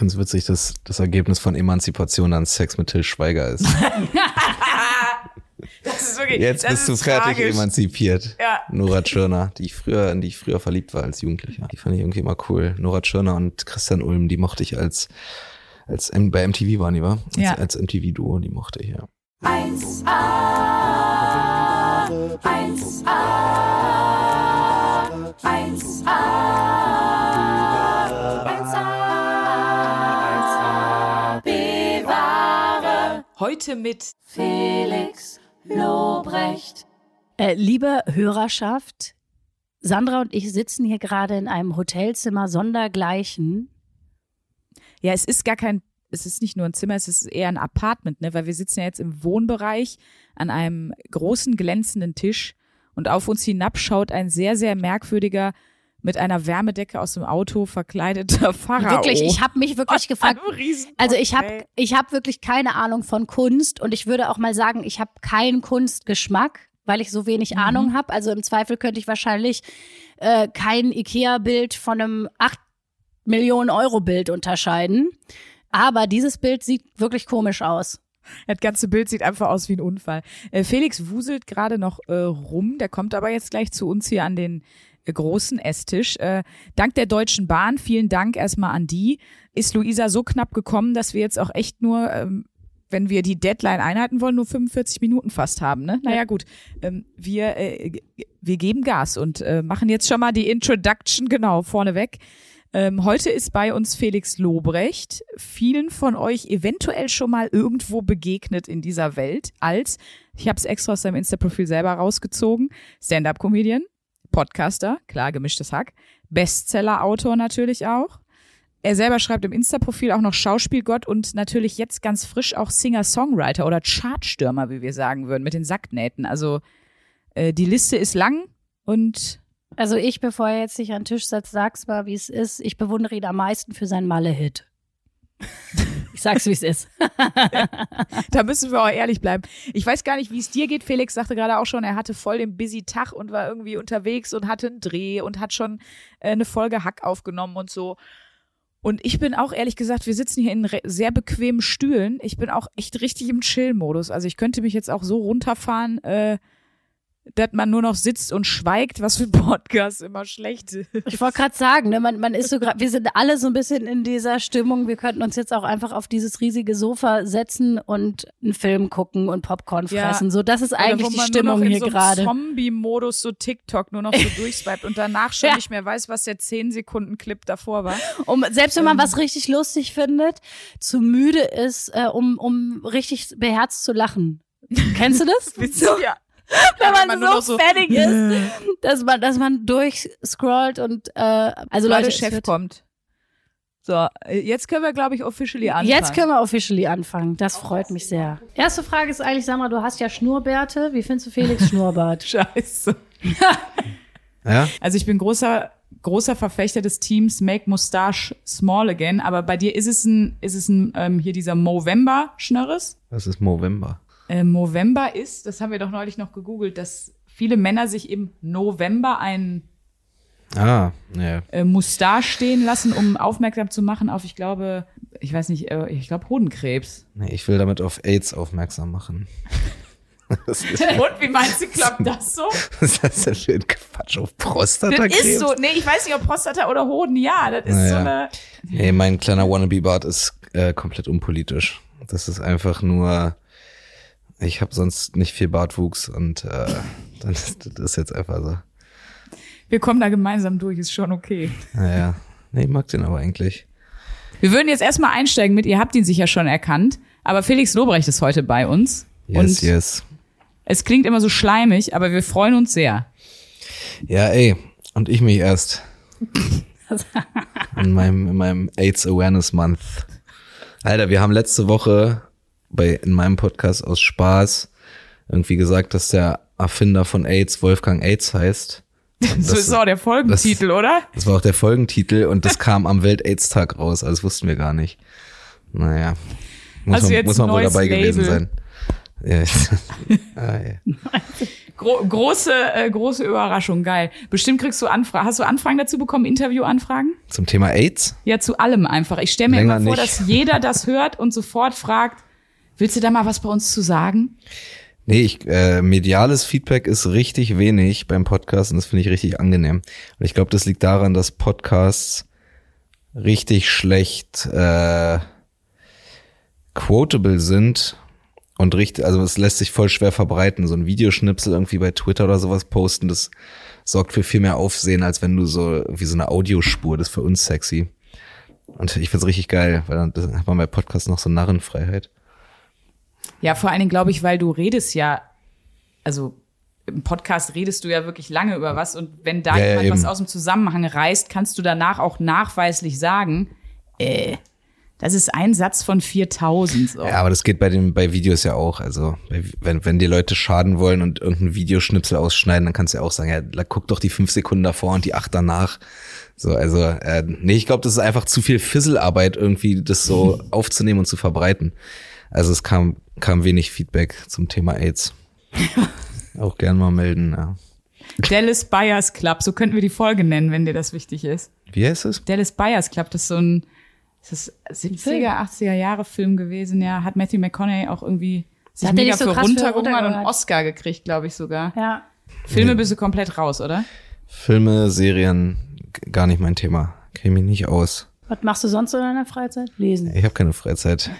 finde es witzig, dass das Ergebnis von Emanzipation dann Sex mit Till Schweiger ist. Das ist wirklich, Jetzt das bist du fertig tragisch. emanzipiert. Ja. Nora Tschirner, die ich früher, in die ich früher verliebt war als Jugendlicher. Die fand ich irgendwie immer cool. Nora Tschirner und Christian Ulm, die mochte ich als, als bei MTV waren die, war? Als, Ja. als MTV-Duo, die mochte ich, ja. 1A, 1A, 1A, 1A, Heute mit Felix Lobrecht. Äh, liebe Hörerschaft, Sandra und ich sitzen hier gerade in einem Hotelzimmer sondergleichen. Ja, es ist gar kein, es ist nicht nur ein Zimmer, es ist eher ein Apartment, ne? Weil wir sitzen ja jetzt im Wohnbereich an einem großen glänzenden Tisch und auf uns hinab schaut ein sehr, sehr merkwürdiger, mit einer Wärmedecke aus dem Auto verkleideter Pharao. Wirklich, ich habe mich wirklich gefragt. Also ich habe ich hab wirklich keine Ahnung von Kunst und ich würde auch mal sagen, ich habe keinen Kunstgeschmack, weil ich so wenig Ahnung habe. Also im Zweifel könnte ich wahrscheinlich äh, kein Ikea-Bild von einem 8 Millionen Euro Bild unterscheiden. Aber dieses Bild sieht wirklich komisch aus. Das ganze Bild sieht einfach aus wie ein Unfall. Äh, Felix wuselt gerade noch äh, rum, der kommt aber jetzt gleich zu uns hier an den großen Esstisch. Äh, dank der Deutschen Bahn, vielen Dank erstmal an die, ist Luisa so knapp gekommen, dass wir jetzt auch echt nur, ähm, wenn wir die Deadline einhalten wollen, nur 45 Minuten fast haben. Ne? Naja gut, ähm, wir, äh, wir geben Gas und äh, machen jetzt schon mal die Introduction genau vorneweg. Ähm, heute ist bei uns Felix Lobrecht, vielen von euch eventuell schon mal irgendwo begegnet in dieser Welt als, ich habe es extra aus seinem Insta-Profil selber rausgezogen, Stand-up-Comedian, Podcaster, klar gemischtes Hack, Bestseller-Autor natürlich auch. Er selber schreibt im Insta-Profil auch noch Schauspielgott und natürlich jetzt ganz frisch auch Singer-Songwriter oder Chartstürmer, wie wir sagen würden, mit den Sacknähten. Also äh, die Liste ist lang und Also ich, bevor er jetzt sich an den Tisch setzt, sag's mal, wie es ist. Ich bewundere ihn am meisten für seinen Malle-Hit. Ich sag's, wie es ist. Da müssen wir auch ehrlich bleiben. Ich weiß gar nicht, wie es dir geht. Felix sagte gerade auch schon, er hatte voll den busy Tag und war irgendwie unterwegs und hatte einen Dreh und hat schon äh, eine Folge Hack aufgenommen und so. Und ich bin auch ehrlich gesagt, wir sitzen hier in sehr bequemen Stühlen. Ich bin auch echt richtig im Chill-Modus. Also ich könnte mich jetzt auch so runterfahren, äh, dass man nur noch sitzt und schweigt, was für Podcast immer schlecht ist. Ich wollte gerade sagen, ne, man, man ist so grad, wir sind alle so ein bisschen in dieser Stimmung. Wir könnten uns jetzt auch einfach auf dieses riesige Sofa setzen und einen Film gucken und Popcorn Ja. fressen. So, das ist eigentlich wo die man Stimmung nur noch in hier so gerade. Zombie-Modus so TikTok nur noch so durchswiped und danach schon Ja. nicht mehr weiß, was der 10-Sekunden-Clip davor war. Um, selbst wenn man Ähm. was richtig lustig findet, zu müde ist, äh, um, um richtig beherzt zu lachen. Kennst du das? Ja. wenn man, man so, so- fertig ist, dass man, dass man durchscrollt und äh, also Leute, Chef kommt. So, jetzt können wir, glaube ich, officially anfangen. Jetzt können wir officially anfangen. Das freut mich sehr. Erste Frage ist eigentlich, sag mal, du hast ja Schnurrbärte. Wie findest du Felix Schnurrbart? Scheiße. Ja? Also ich bin großer, großer Verfechter des Teams Make Mustache Small Again, aber bei dir ist es ein, ist es ein, ähm, hier dieser Movember Schnörres. Das ist November. Äh, Movember ist, das haben wir doch neulich noch gegoogelt, dass viele Männer sich im November einen Ah, ja. äh, Mustache stehen lassen, um aufmerksam zu machen auf, ich glaube, ich weiß nicht, äh, ich glaube Hodenkrebs. Nee, ich will damit auf AIDS aufmerksam machen. Ist, Und wie meinst du, klappt das so? was ist das denn für ein Quatsch auf Das Prostatakrebs? ist so, nee, ich weiß nicht, ob Prostata oder Hoden, ja, das ist so Naja. eine. Nee, mein kleiner Wannabe-Bart ist äh, komplett unpolitisch. Das ist einfach nur, ich habe sonst nicht viel Bartwuchs und äh, dann ist das ist jetzt einfach so. Wir kommen da gemeinsam durch, ist schon okay. Naja, nee, ich mag den aber eigentlich. Wir würden jetzt erstmal einsteigen mit, ihr habt ihn sicher schon erkannt, aber Felix Lobrecht ist heute bei uns. Yes, und yes. es klingt immer so schleimig, aber wir freuen uns sehr. Ja, ey, und ich mich erst. in meinem, in meinem AIDS Awareness Month. Alter, wir haben letzte Woche bei, in meinem Podcast aus Spaß irgendwie gesagt, dass der Erfinder von AIDS Wolfgang AIDS heißt. Und so das- ist auch der Folgentitel, oder? Das war auch der Folgentitel und das kam am Welt-AIDS-Tag raus, also das wussten wir gar nicht. Naja, muss du man, jetzt muss man wohl dabei gewesen Label? sein. Ja. ah, ja. Gro große, äh, große Überraschung, geil. Bestimmt kriegst du Anfragen. Hast du Anfragen dazu bekommen, Interviewanfragen? Zum Thema AIDS? Ja, zu allem einfach. Ich stelle mir Länger immer vor, nicht. dass jeder das hört und sofort fragt, willst du da mal was bei uns zu sagen? Nee, ich, äh, mediales Feedback ist richtig wenig beim Podcast und das finde ich richtig angenehm. Und ich glaube, das liegt daran, dass Podcasts richtig schlecht äh, quotable sind und richtig, also es lässt sich voll schwer verbreiten. So ein Videoschnipsel irgendwie bei Twitter oder sowas posten, das sorgt für viel mehr Aufsehen, als wenn du so wie so eine Audiospur, das ist für uns sexy. Und ich find's richtig geil, weil dann hat man bei Podcasts noch so Narrenfreiheit. Ja, vor allen Dingen glaube ich, weil du redest ja, also im Podcast redest du ja wirklich lange über was und wenn da Ja, ja, jemand was eben. aus dem Zusammenhang reißt, kannst du danach auch nachweislich sagen, äh, das ist ein Satz von 4000. So. Ja, aber das geht bei den bei Videos ja auch. Also wenn wenn die Leute schaden wollen und irgendein Videoschnipsel ausschneiden, dann kannst du ja auch sagen, ja, guck doch die fünf Sekunden davor und die acht danach. So, also äh, nee, ich glaube, das ist einfach zu viel Fisselarbeit irgendwie, das so aufzunehmen und zu verbreiten. Also es kam kam wenig Feedback zum Thema AIDS. auch gern mal melden. Ja. Dallas Buyers Club, so könnten wir die Folge nennen, wenn dir das wichtig ist. Wie heißt es? Dallas Buyers Club, das ist so ein das ist 70er, 80er Jahre Film gewesen, ja. Hat Matthew McConaughey auch irgendwie sich Hat mega so für runtergehungert und einen? Oscar gekriegt, glaube ich sogar. Ja. Filme bist du komplett raus, oder? Filme, Serien, gar nicht mein Thema. Kenne mich nicht aus. Was machst du sonst so in deiner Freizeit? Lesen. Ich habe keine Freizeit.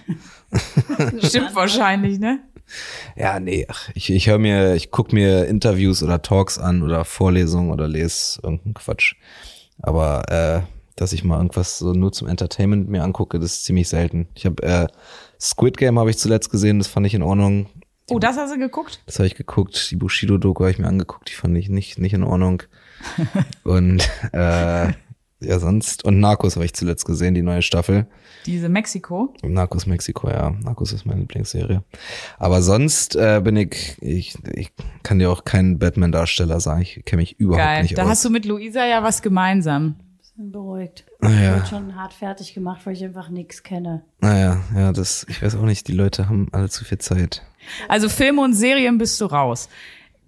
Stimmt wahrscheinlich, ne? Ja, nee, ach, ich, ich höre mir, ich guck mir Interviews oder Talks an oder Vorlesungen oder lese irgendeinen Quatsch. Aber äh, dass ich mal irgendwas so nur zum Entertainment mir angucke, das ist ziemlich selten. Ich habe äh, Squid Game habe ich zuletzt gesehen, das fand ich in Ordnung. Oh, das hast du geguckt? Das habe ich geguckt. Die Bushido-Doku habe ich mir angeguckt, die fand ich nicht, nicht in Ordnung. und äh, ja, sonst. Und Narcos habe ich zuletzt gesehen, die neue Staffel. Diese Mexiko. Narcos Mexiko, ja. Narcos ist meine Lieblingsserie. Aber sonst äh, bin ich, ich, ich kann dir auch keinen Batman-Darsteller sagen. Ich kenne mich überhaupt Geil. nicht Da aus. hast du mit Luisa ja was gemeinsam. Bin beruhigt. Ah, Ich ja. wurde schon hart fertig gemacht, weil ich einfach nichts kenne. Naja, ja, das, ich weiß auch nicht, die Leute haben alle zu viel Zeit. Also Filme und Serien bist du raus.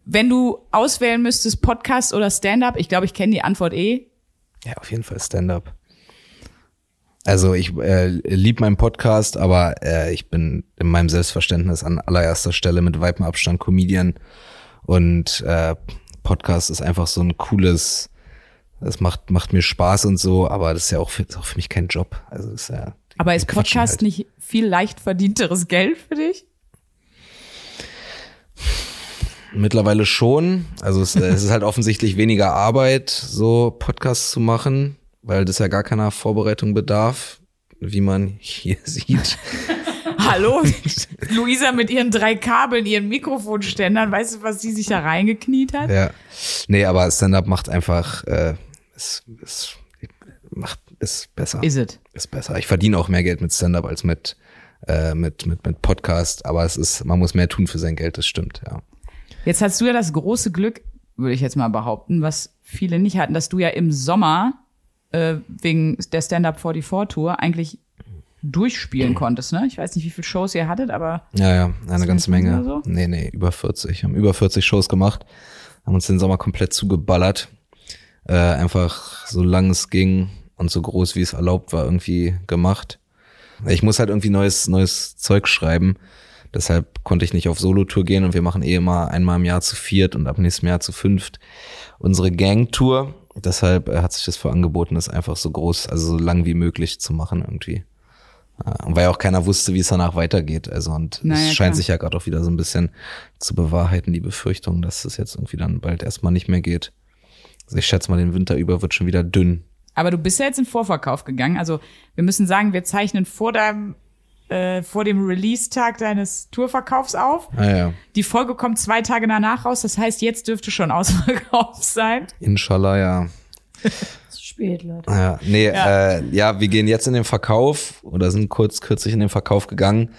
Wenn du auswählen müsstest, Podcast oder Stand-up, ich glaube, ich kenne die Antwort eh. Ja, auf jeden Fall Stand-up. Also ich äh, lieb meinen Podcast, aber äh, ich bin in meinem Selbstverständnis an allererster Stelle mit weitem Abstand Comedian und äh, Podcast ist einfach so ein cooles, das macht macht mir Spaß und so, aber das ist ja auch für, auch für mich kein Job. Also ist ja. Aber ist quatschen Podcast halt. nicht viel leicht verdienteres Geld für dich? Mittlerweile schon. Also es, äh, es ist halt offensichtlich weniger Arbeit, so Podcasts zu machen, weil das ja gar keiner Vorbereitung bedarf, wie man hier sieht. Hallo? Luisa mit ihren drei Kabeln, ihren Mikrofonständern, weißt du, was sie sich da reingekniet hat? Ja. Nee, aber Stand-up macht einfach, äh, ist, ist, macht, ist besser. Is it? Ist besser. Ich verdiene auch mehr Geld mit Stand-up als mit, äh, mit, mit, mit Podcast, aber es ist, man muss mehr tun für sein Geld, das stimmt, ja. Jetzt hast du ja das große Glück, würde ich jetzt mal behaupten, was viele nicht hatten, dass du ja im Sommer äh, wegen der Stand-Up 44 Tour eigentlich durchspielen konntest, ne? Ich weiß nicht, wie viele Shows ihr hattet, aber Ja, ja, eine ganze 20 Menge. so? Nee, nee, über 40. Haben über 40 Shows gemacht, haben uns den Sommer komplett zugeballert. Äh, einfach so lang es ging und so groß wie es erlaubt war, irgendwie gemacht. Ich muss halt irgendwie neues, neues Zeug schreiben. Deshalb konnte ich nicht auf Solo-Tour gehen und wir machen eh immer einmal im Jahr zu viert und ab nächstem Jahr zu fünft unsere Gang-Tour. Deshalb äh, hat sich das für angeboten, das einfach so groß, also so lang wie möglich zu machen irgendwie. Ja, Und weil auch keiner wusste, wie es danach weitergeht. Also und Naja, es scheint klar. sich ja gerade auch wieder so ein bisschen zu bewahrheiten, die Befürchtung, dass es jetzt irgendwie dann bald erstmal nicht mehr geht. Also ich schätze mal, den Winter über wird schon wieder dünn. Aber du bist ja jetzt in Vorverkauf gegangen. Also wir müssen sagen, wir zeichnen vor deinem äh, vor dem Release-Tag deines Tourverkaufs auf. Ah ja, Die Folge kommt zwei Tage danach raus. Das heißt, jetzt dürfte schon ausverkauft sein. inshallah, ja. Zu spät, Leute. Ja, nee, Ja. Äh, ja, wir gehen jetzt in den Verkauf oder sind kurz kürzlich in den Verkauf gegangen,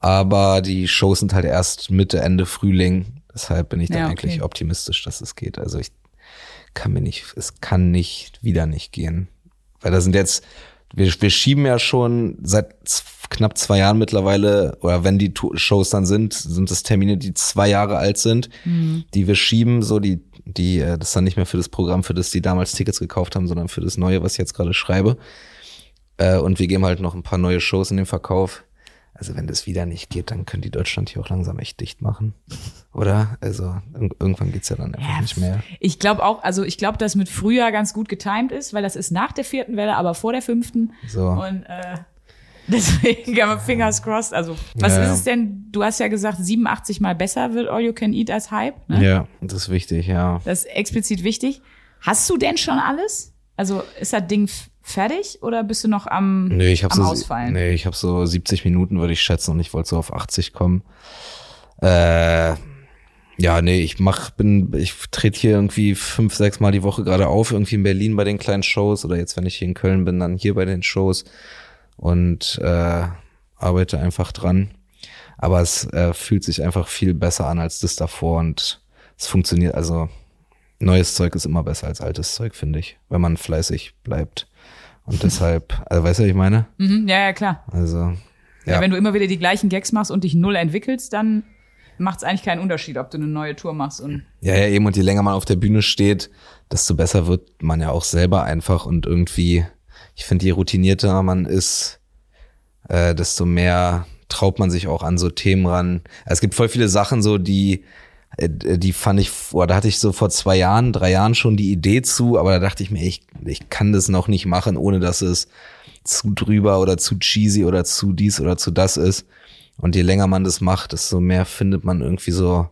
aber die Shows sind halt erst Mitte, Ende Frühling. Deshalb bin ich da Ja, okay. eigentlich optimistisch, dass es geht. Also ich kann mir nicht, es kann nicht wieder nicht gehen. Weil da sind jetzt wir, wir schieben ja schon seit knapp zwei Jahren mittlerweile, oder wenn die Shows dann sind, sind es Termine, die zwei Jahre alt sind, die wir schieben, so die, die, äh, das dann nicht mehr für das Programm, für das die damals Tickets gekauft haben, sondern für das Neue, was ich jetzt gerade schreibe. Äh, und wir geben halt noch ein paar neue Shows in den Verkauf. Also wenn das wieder nicht geht, dann können die Deutschland hier auch langsam echt dicht machen. Oder? Also ir- irgendwann geht's ja dann einfach Ja, nicht mehr. Ich glaube auch, also ich glaube, dass mit Frühjahr ganz gut getimed ist, weil das ist nach der vierten Welle, aber vor der fünften. So. Und äh, deswegen, aber fingers crossed. Also, was Ja, ist es denn? Du hast ja gesagt, 87 mal besser wird All You Can Eat als Hype. Ne? Ja, das ist wichtig, ja. Das ist explizit wichtig. Hast du denn schon alles? Also ist das Ding fertig oder bist du noch am, Nee, ich am so, Ausfallen? nee, ich habe so 70 Minuten, würde ich schätzen, und ich wollte so auf 80 kommen. Äh, ja, nee, ich mach, bin, ich trete hier irgendwie fünf, sechs Mal die Woche gerade auf, irgendwie in Berlin bei den kleinen Shows oder jetzt, wenn ich hier in Köln bin, dann hier bei den Shows und äh, arbeite einfach dran. Aber es äh, fühlt sich einfach viel besser an als das davor und es funktioniert, also neues Zeug ist immer besser als altes Zeug, finde ich, wenn man fleißig bleibt. Und deshalb, also weißt du, was ich meine? Mhm, ja, ja, klar. Also, Ja. ja. wenn du immer wieder die gleichen Gags machst und dich null entwickelst, dann macht es eigentlich keinen Unterschied, ob du eine neue Tour machst. Und Ja, ja, eben, und je länger man auf der Bühne steht, desto besser wird man ja auch selber einfach und irgendwie, ich finde, je routinierter man ist, äh, desto mehr traut man sich auch an so Themen ran. Es gibt voll viele Sachen so, die, die fand ich, oder da hatte ich so vor zwei Jahren, drei Jahren schon die Idee zu, aber da dachte ich mir, ich, ich kann das noch nicht machen, ohne dass es zu drüber oder zu cheesy oder zu dies oder zu das ist. Und je länger man das macht, desto mehr findet man irgendwie so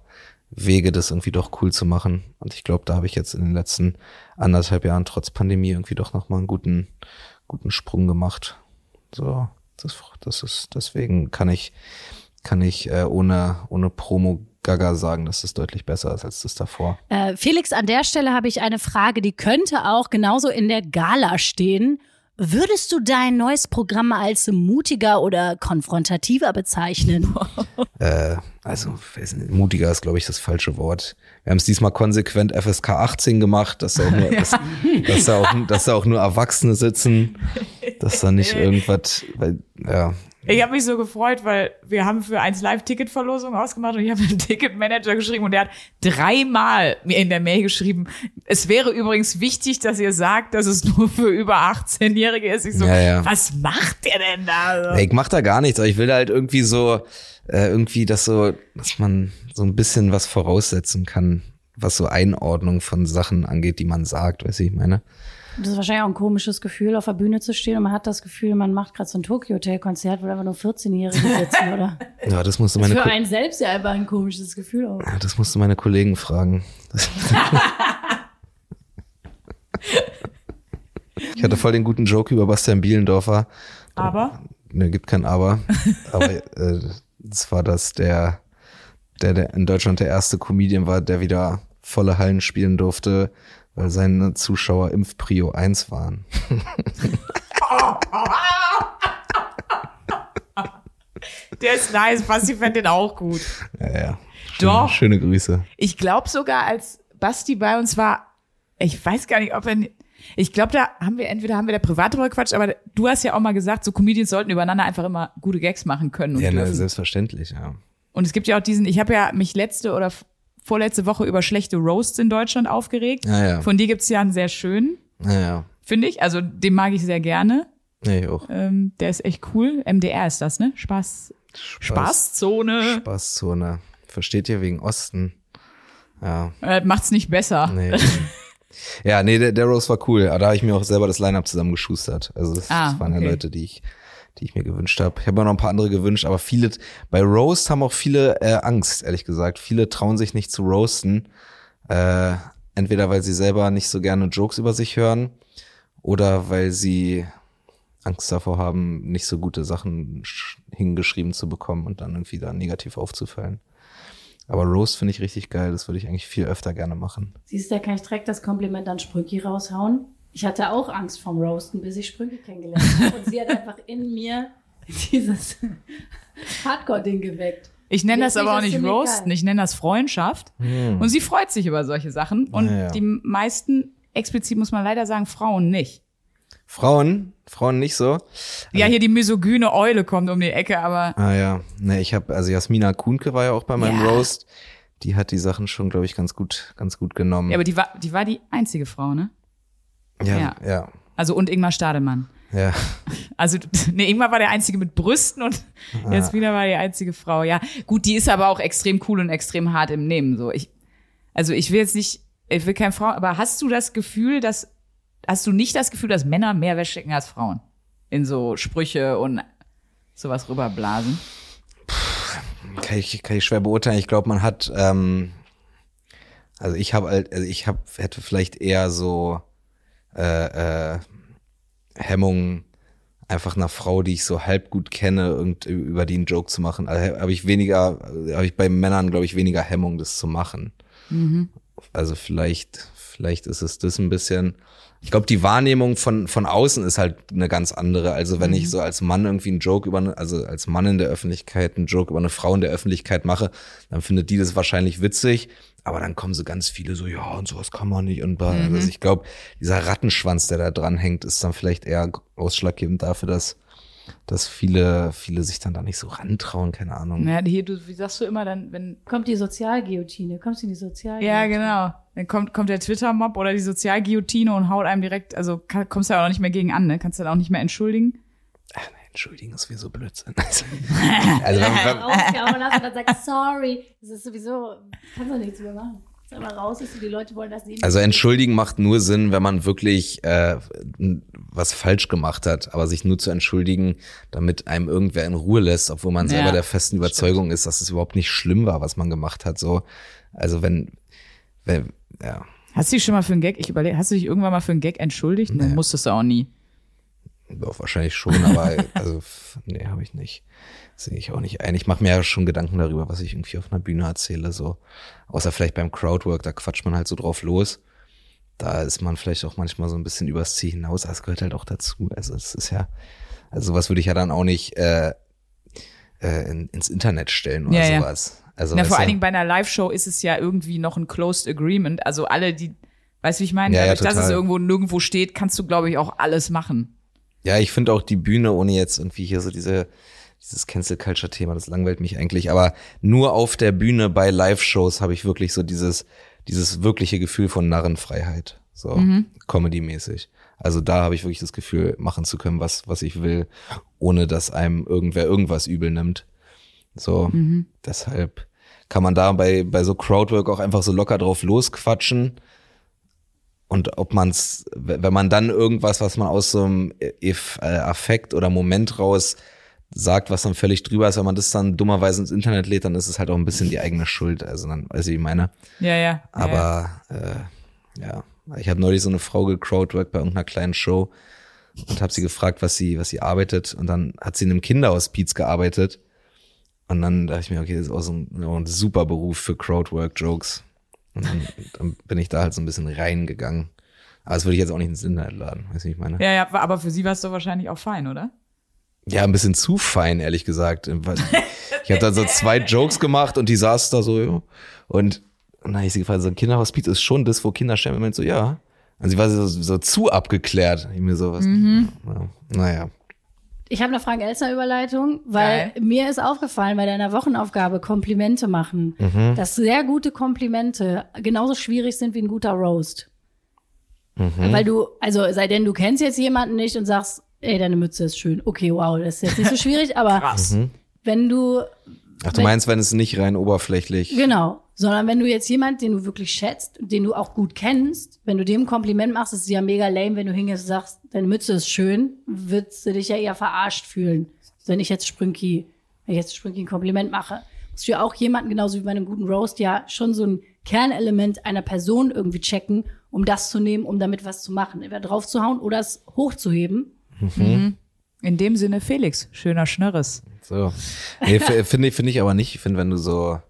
Wege, das irgendwie doch cool zu machen. Und ich glaube, da habe ich jetzt in den letzten anderthalb Jahren trotz Pandemie irgendwie doch nochmal einen guten, guten Sprung gemacht. So, das, das ist, deswegen kann ich, kann ich äh, ohne, ohne Promo-Gaga sagen, dass es deutlich besser ist als das davor. Äh, Felix, an der Stelle habe ich eine Frage, die könnte auch genauso in der Gala stehen. Würdest du dein neues Programm als mutiger oder konfrontativer bezeichnen? Äh, also, mutiger ist, glaube ich, das falsche Wort. Wir haben es diesmal konsequent FSK 18 gemacht, dass da auch nur, dass, dass da auch, dass da auch nur Erwachsene sitzen, dass da nicht irgendwas, weil, ja, ich habe mich so gefreut, weil wir haben für eins Live-Ticket-Verlosung ausgemacht und ich habe einen Ticketmanager geschrieben und der hat dreimal mir in der Mail geschrieben, es wäre übrigens wichtig, dass ihr sagt, dass es nur für über 18-Jährige ist. Ich so, Ja, ja. was macht der denn da? Nee, ich mach da gar nichts, aber ich will da halt irgendwie so, äh, irgendwie das so, dass man so ein bisschen was voraussetzen kann, was so Einordnung von Sachen angeht, die man sagt, weißt du, ich meine. Das ist wahrscheinlich auch ein komisches Gefühl, auf der Bühne zu stehen und man hat das Gefühl, man macht gerade so ein Tokyo-Hotel-Konzert, wo einfach nur 14-Jährige sitzen, oder? Ja, das musst du Das meine, für Ko einen selbst ja einfach ein komisches Gefühl auch. Ja, das musst du meine Kollegen fragen. Ich hatte voll den guten Joke über Bastian Bielendorfer. Aber Ne, gibt kein Aber. Aber äh, das war das, der, der, der in Deutschland der erste Comedian war, der wieder volle Hallen spielen durfte, weil seine Zuschauer Impfprio 1 waren. der ist nice, Basti fand den auch gut. Ja, ja. Schöne, Doch. Schöne Grüße. Ich glaube sogar, als Basti bei uns war, ich weiß gar nicht, ob er. Ich glaube, da haben wir entweder haben wir da privat drüber gequatscht, aber du hast ja auch mal gesagt, so Comedians sollten übereinander einfach immer gute Gags machen können und Ja, ne, dürfen. selbstverständlich, ja. Und es gibt ja auch diesen, ich habe ja mich letzte oder vorletzte Woche über schlechte Roasts in Deutschland aufgeregt. Ja, ja. Von dir gibt's ja einen sehr schönen, Ja, ja. finde ich. Also den mag ich sehr gerne. Nee, auch. Ähm, der ist echt cool. MDR ist das, ne? Spaß. Spaßzone. Spaßzone. Versteht ihr wegen Osten? Ja, Äh, macht's nicht besser. nee. ja, nee, der, der Rose war cool. Aber da habe ich mir auch selber das Line-Up zusammengeschustert. Also das, Ah, das waren okay. ja Leute, die ich, die ich mir gewünscht habe. Ich habe mir noch ein paar andere gewünscht, aber viele, bei Roast haben auch viele äh, Angst, ehrlich gesagt. Viele trauen sich nicht zu roasten. Äh, entweder weil sie selber nicht so gerne Jokes über sich hören oder weil sie Angst davor haben, nicht so gute Sachen sch- hingeschrieben zu bekommen und dann irgendwie da negativ aufzufallen. Aber Roast finde ich richtig geil. Das würde ich eigentlich viel öfter gerne machen. Siehst du, da kann ich direkt das Kompliment an Sprünki raushauen. Ich hatte auch Angst vom Roasten, bis ich Sprünki kennengelernt habe. Und sie hat einfach in mir dieses Hardcore-Ding geweckt. Ich nenne das aber auch nicht Roasten, ich nenne das Freundschaft. Und sie freut sich über solche Sachen. Und Ja, ja. die meisten, explizit muss man leider sagen, Frauen nicht. Frauen, Frauen nicht so. Ja, hier die misogyne Eule kommt um die Ecke, aber Ah ja, ne, ich habe also Jasmina Kuhnke war ja auch bei meinem Ja. Roast. Die hat die Sachen schon, glaube ich, ganz gut, ganz gut genommen. ja, aber die war die war die einzige Frau, ne? Ja, ja. ja, Also und Ingmar Stadelmann. ja. Also nee, Ingmar war der einzige mit Brüsten und Ah. Jasmina war die einzige Frau. Ja, gut, die ist aber auch extrem cool und extrem hart im Nehmen so. Ich also ich will jetzt nicht ich will keine Frau, aber hast du das Gefühl, dass hast du nicht das Gefühl, dass Männer mehr wegstecken als Frauen in so Sprüche und sowas rüberblasen? Kann ich, kann ich schwer beurteilen. Ich glaube, man hat, ähm, also ich habe, halt, also ich habe, hätte vielleicht eher so äh, äh, Hemmungen, einfach einer Frau, die ich so halb gut kenne, irgend über die einen Joke zu machen. Also habe ich weniger, habe ich bei Männern, glaube ich, weniger Hemmung, das zu machen. Also vielleicht, vielleicht ist es das ein bisschen. Ich glaube, die Wahrnehmung von, von außen ist halt eine ganz andere. Also wenn ich so als Mann irgendwie einen Joke über, eine, also als Mann in der Öffentlichkeit einen Joke über eine Frau in der Öffentlichkeit mache, dann findet die das wahrscheinlich witzig. Aber dann kommen so ganz viele so, ja, und sowas kann man nicht. Und bla. also ich glaube, dieser Rattenschwanz, der da dran hängt, ist dann vielleicht eher ausschlaggebend dafür, dass, dass viele, viele sich dann da nicht so rantrauen, keine Ahnung. Ja, hier du wie sagst du immer dann, wenn Kommt die Sozialguillotine? Kommst du in die Sozialguillotine? Ja, genau. Dann kommt, kommt der Twitter-Mob oder die Sozialguillotine und haut einem direkt, also kommst du ja auch nicht mehr gegen an, ne? Kannst du dann auch nicht mehr entschuldigen. Entschuldigen, ist wie so Blödsinn. also wenn, wenn, rausgehauen hast und dann sagst, sorry. Das ist sowieso, kannst du nichts mehr machen. Sag mal raus, ist und die Leute wollen das sehen. Also entschuldigen macht nur Sinn, wenn man wirklich äh, was falsch gemacht hat, aber sich nur zu entschuldigen, damit einem irgendwer in Ruhe lässt, obwohl man Ja, selber der festen Überzeugung ist, dass es überhaupt nicht schlimm war, was man gemacht hat. So, also wenn, wenn ja, Hast du dich schon mal für einen Gag, ich überlege, hast du dich irgendwann mal für einen Gag entschuldigt? Nee. musstest du auch nie. Doch, wahrscheinlich schon, aber also nee, habe ich nicht. Sehe ich auch nicht ein. Ich mache mir ja schon Gedanken darüber, was ich irgendwie auf einer Bühne erzähle. So, außer vielleicht beim Crowdwork, da quatscht man halt so drauf los. Da ist man vielleicht auch manchmal so ein bisschen übers Ziel hinaus. Das gehört halt auch dazu. Also es ist ja, also sowas würde ich ja dann auch nicht äh, äh, in, ins Internet stellen oder Ja, ja. sowas. Also Na, vor allen Dingen bei einer Live-Show ist es ja irgendwie noch ein Closed Agreement. Also alle, die, weißt du, wie ich meine? Ja, ja, Dadurch, dass es irgendwo nirgendwo steht, kannst du, glaube ich, auch alles machen. Ja, ich finde auch die Bühne, ohne jetzt irgendwie hier so diese, dieses Cancel Culture Thema, das langweilt mich eigentlich. Aber nur auf der Bühne bei Live-Shows habe ich wirklich so dieses, dieses wirkliche Gefühl von Narrenfreiheit. So, Comedy-mäßig. Also da habe ich wirklich das Gefühl, machen zu können, was, was ich will, ohne dass einem irgendwer irgendwas übel nimmt. So, deshalb kann man da bei, bei so Crowdwork auch einfach so locker drauf losquatschen. Und ob man's, wenn man dann irgendwas, was man aus so einem Eff- äh, Affekt oder Moment raus sagt, was dann völlig drüber ist, wenn man das dann dummerweise ins Internet lädt, dann ist es halt auch ein bisschen die eigene Schuld. Also dann, weiß ich, wie ich meine. Ja, ja. ja, ja. Aber äh, ja, ich habe neulich so eine Frau gecrowdworked bei irgendeiner kleinen Show und habe sie gefragt, was sie, was sie arbeitet. Und dann hat sie in einem Kinderhospiz gearbeitet. Und dann dachte ich mir, okay, das ist auch so ein, ein super Beruf für Crowdwork-Jokes. Und dann, dann bin ich da halt so ein bisschen reingegangen. Aber das würde ich jetzt auch nicht ins Internet laden, weißt du, wie ich meine? Ja, ja, aber für sie war es doch wahrscheinlich auch fein, oder? Ja, ein bisschen zu fein, ehrlich gesagt. Ich habe da so zwei Jokes gemacht und die saß da so, ja. Und dann habe ich sie gefragt, so ein Kinderhospiz ist schon das, wo Kinder sterben. Und meinte so, ja. Und sie war so, so zu abgeklärt. Ich mir so, was, ja, naja. Ich habe eine Frank-Elstner-Überleitung, weil Geil. mir ist aufgefallen bei deiner Wochenaufgabe Komplimente machen, Mhm. dass sehr gute Komplimente genauso schwierig sind wie ein guter Roast. Mhm. Weil du, also sei denn, du kennst jetzt jemanden nicht und sagst, ey, deine Mütze ist schön. Okay, wow, das ist jetzt nicht so schwierig, aber Krass. wenn du, Ach, du Wenn- meinst, wenn es nicht rein oberflächlich. genau, sondern wenn du jetzt jemanden, den du wirklich schätzt, den du auch gut kennst, wenn du dem ein Kompliment machst, ist es ja mega lame, wenn du hingehst und sagst, deine Mütze ist schön, würdest du dich ja eher verarscht fühlen. Wenn ich jetzt Sprünki, wenn ich jetzt Sprünki ein Kompliment mache, musst du ja auch jemanden, genauso wie bei einem guten Roast, ja schon so ein Kernelement einer Person irgendwie checken, um das zu nehmen, um damit was zu machen. Entweder draufzuhauen oder es hochzuheben. In dem Sinne, Felix, schöner Schnörres. So. Nee, finde ich, finde ich aber nicht. Ich finde, wenn du so,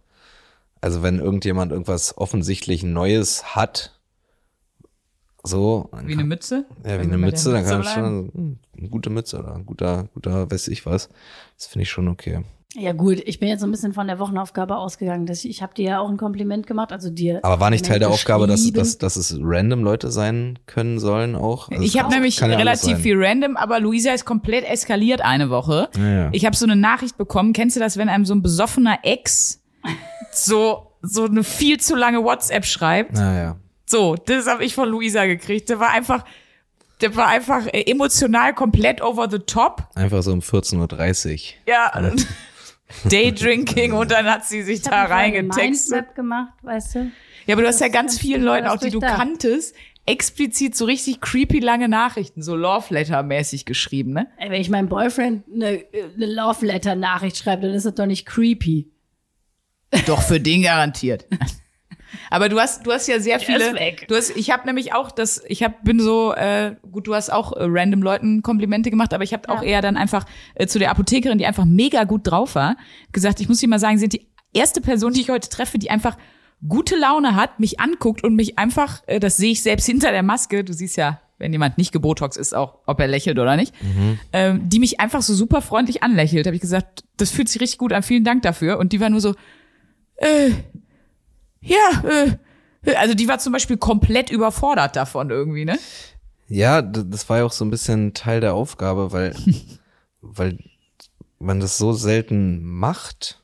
also wenn irgendjemand irgendwas offensichtlich Neues hat, so. Wie eine Mütze? Ja, wie eine Mütze, dann kann bleiben. schon eine gute Mütze oder ein guter, guter, weiß ich was. Das finde ich schon okay. Ja gut, ich bin jetzt so ein bisschen von der Wochenaufgabe ausgegangen. Dass ich ich habe dir ja auch ein Kompliment gemacht, also dir. Aber war nicht Teil der Aufgabe, dass, dass, dass es random Leute sein können sollen auch? Also ich habe nämlich ja relativ viel random, aber Luisa ist komplett eskaliert eine Woche. Ja, ja. Ich habe so eine Nachricht bekommen. Kennst du das, wenn einem so ein besoffener Ex so so eine viel zu lange WhatsApp schreibt? Naja. So, das habe ich von Luisa gekriegt. Der war einfach, der war einfach emotional komplett over the top. Einfach so um 14.30 Uhr. Ja. Daydrinking und dann hat sie sich Ich da reingetextet. Mindmap gemacht, weißt du? Ja, aber du hast ja ganz vielen Leuten, auch die du durchdacht. kanntest, explizit so richtig creepy lange Nachrichten, so Love Letter mäßig geschrieben, ne? Ey, wenn ich meinem Boyfriend eine, eine Love Letter Nachricht schreibe, dann ist das doch nicht creepy. Doch für den garantiert. Aber du hast, du hast ja sehr viele. Du hast, ich habe nämlich auch das, ich hab, bin so, äh, gut, du hast auch äh, random Leuten Komplimente gemacht, aber ich habe auch eher dann einfach äh, zu der Apothekerin, die einfach mega gut drauf war, gesagt, ich muss dir mal sagen, sie sind die erste Person, die ich heute treffe, die einfach gute Laune hat, mich anguckt und mich einfach, äh, das sehe ich selbst hinter der Maske, du siehst ja, wenn jemand nicht gebotox ist, auch ob er lächelt oder nicht, ähm, die mich einfach so super freundlich anlächelt. Habe ich gesagt, das fühlt sich richtig gut an, vielen Dank dafür. Und die war nur so, äh, ja, äh, also die war zum Beispiel komplett überfordert davon irgendwie, ne? Ja, das war ja auch so ein bisschen Teil der Aufgabe, weil, weil man das so selten macht.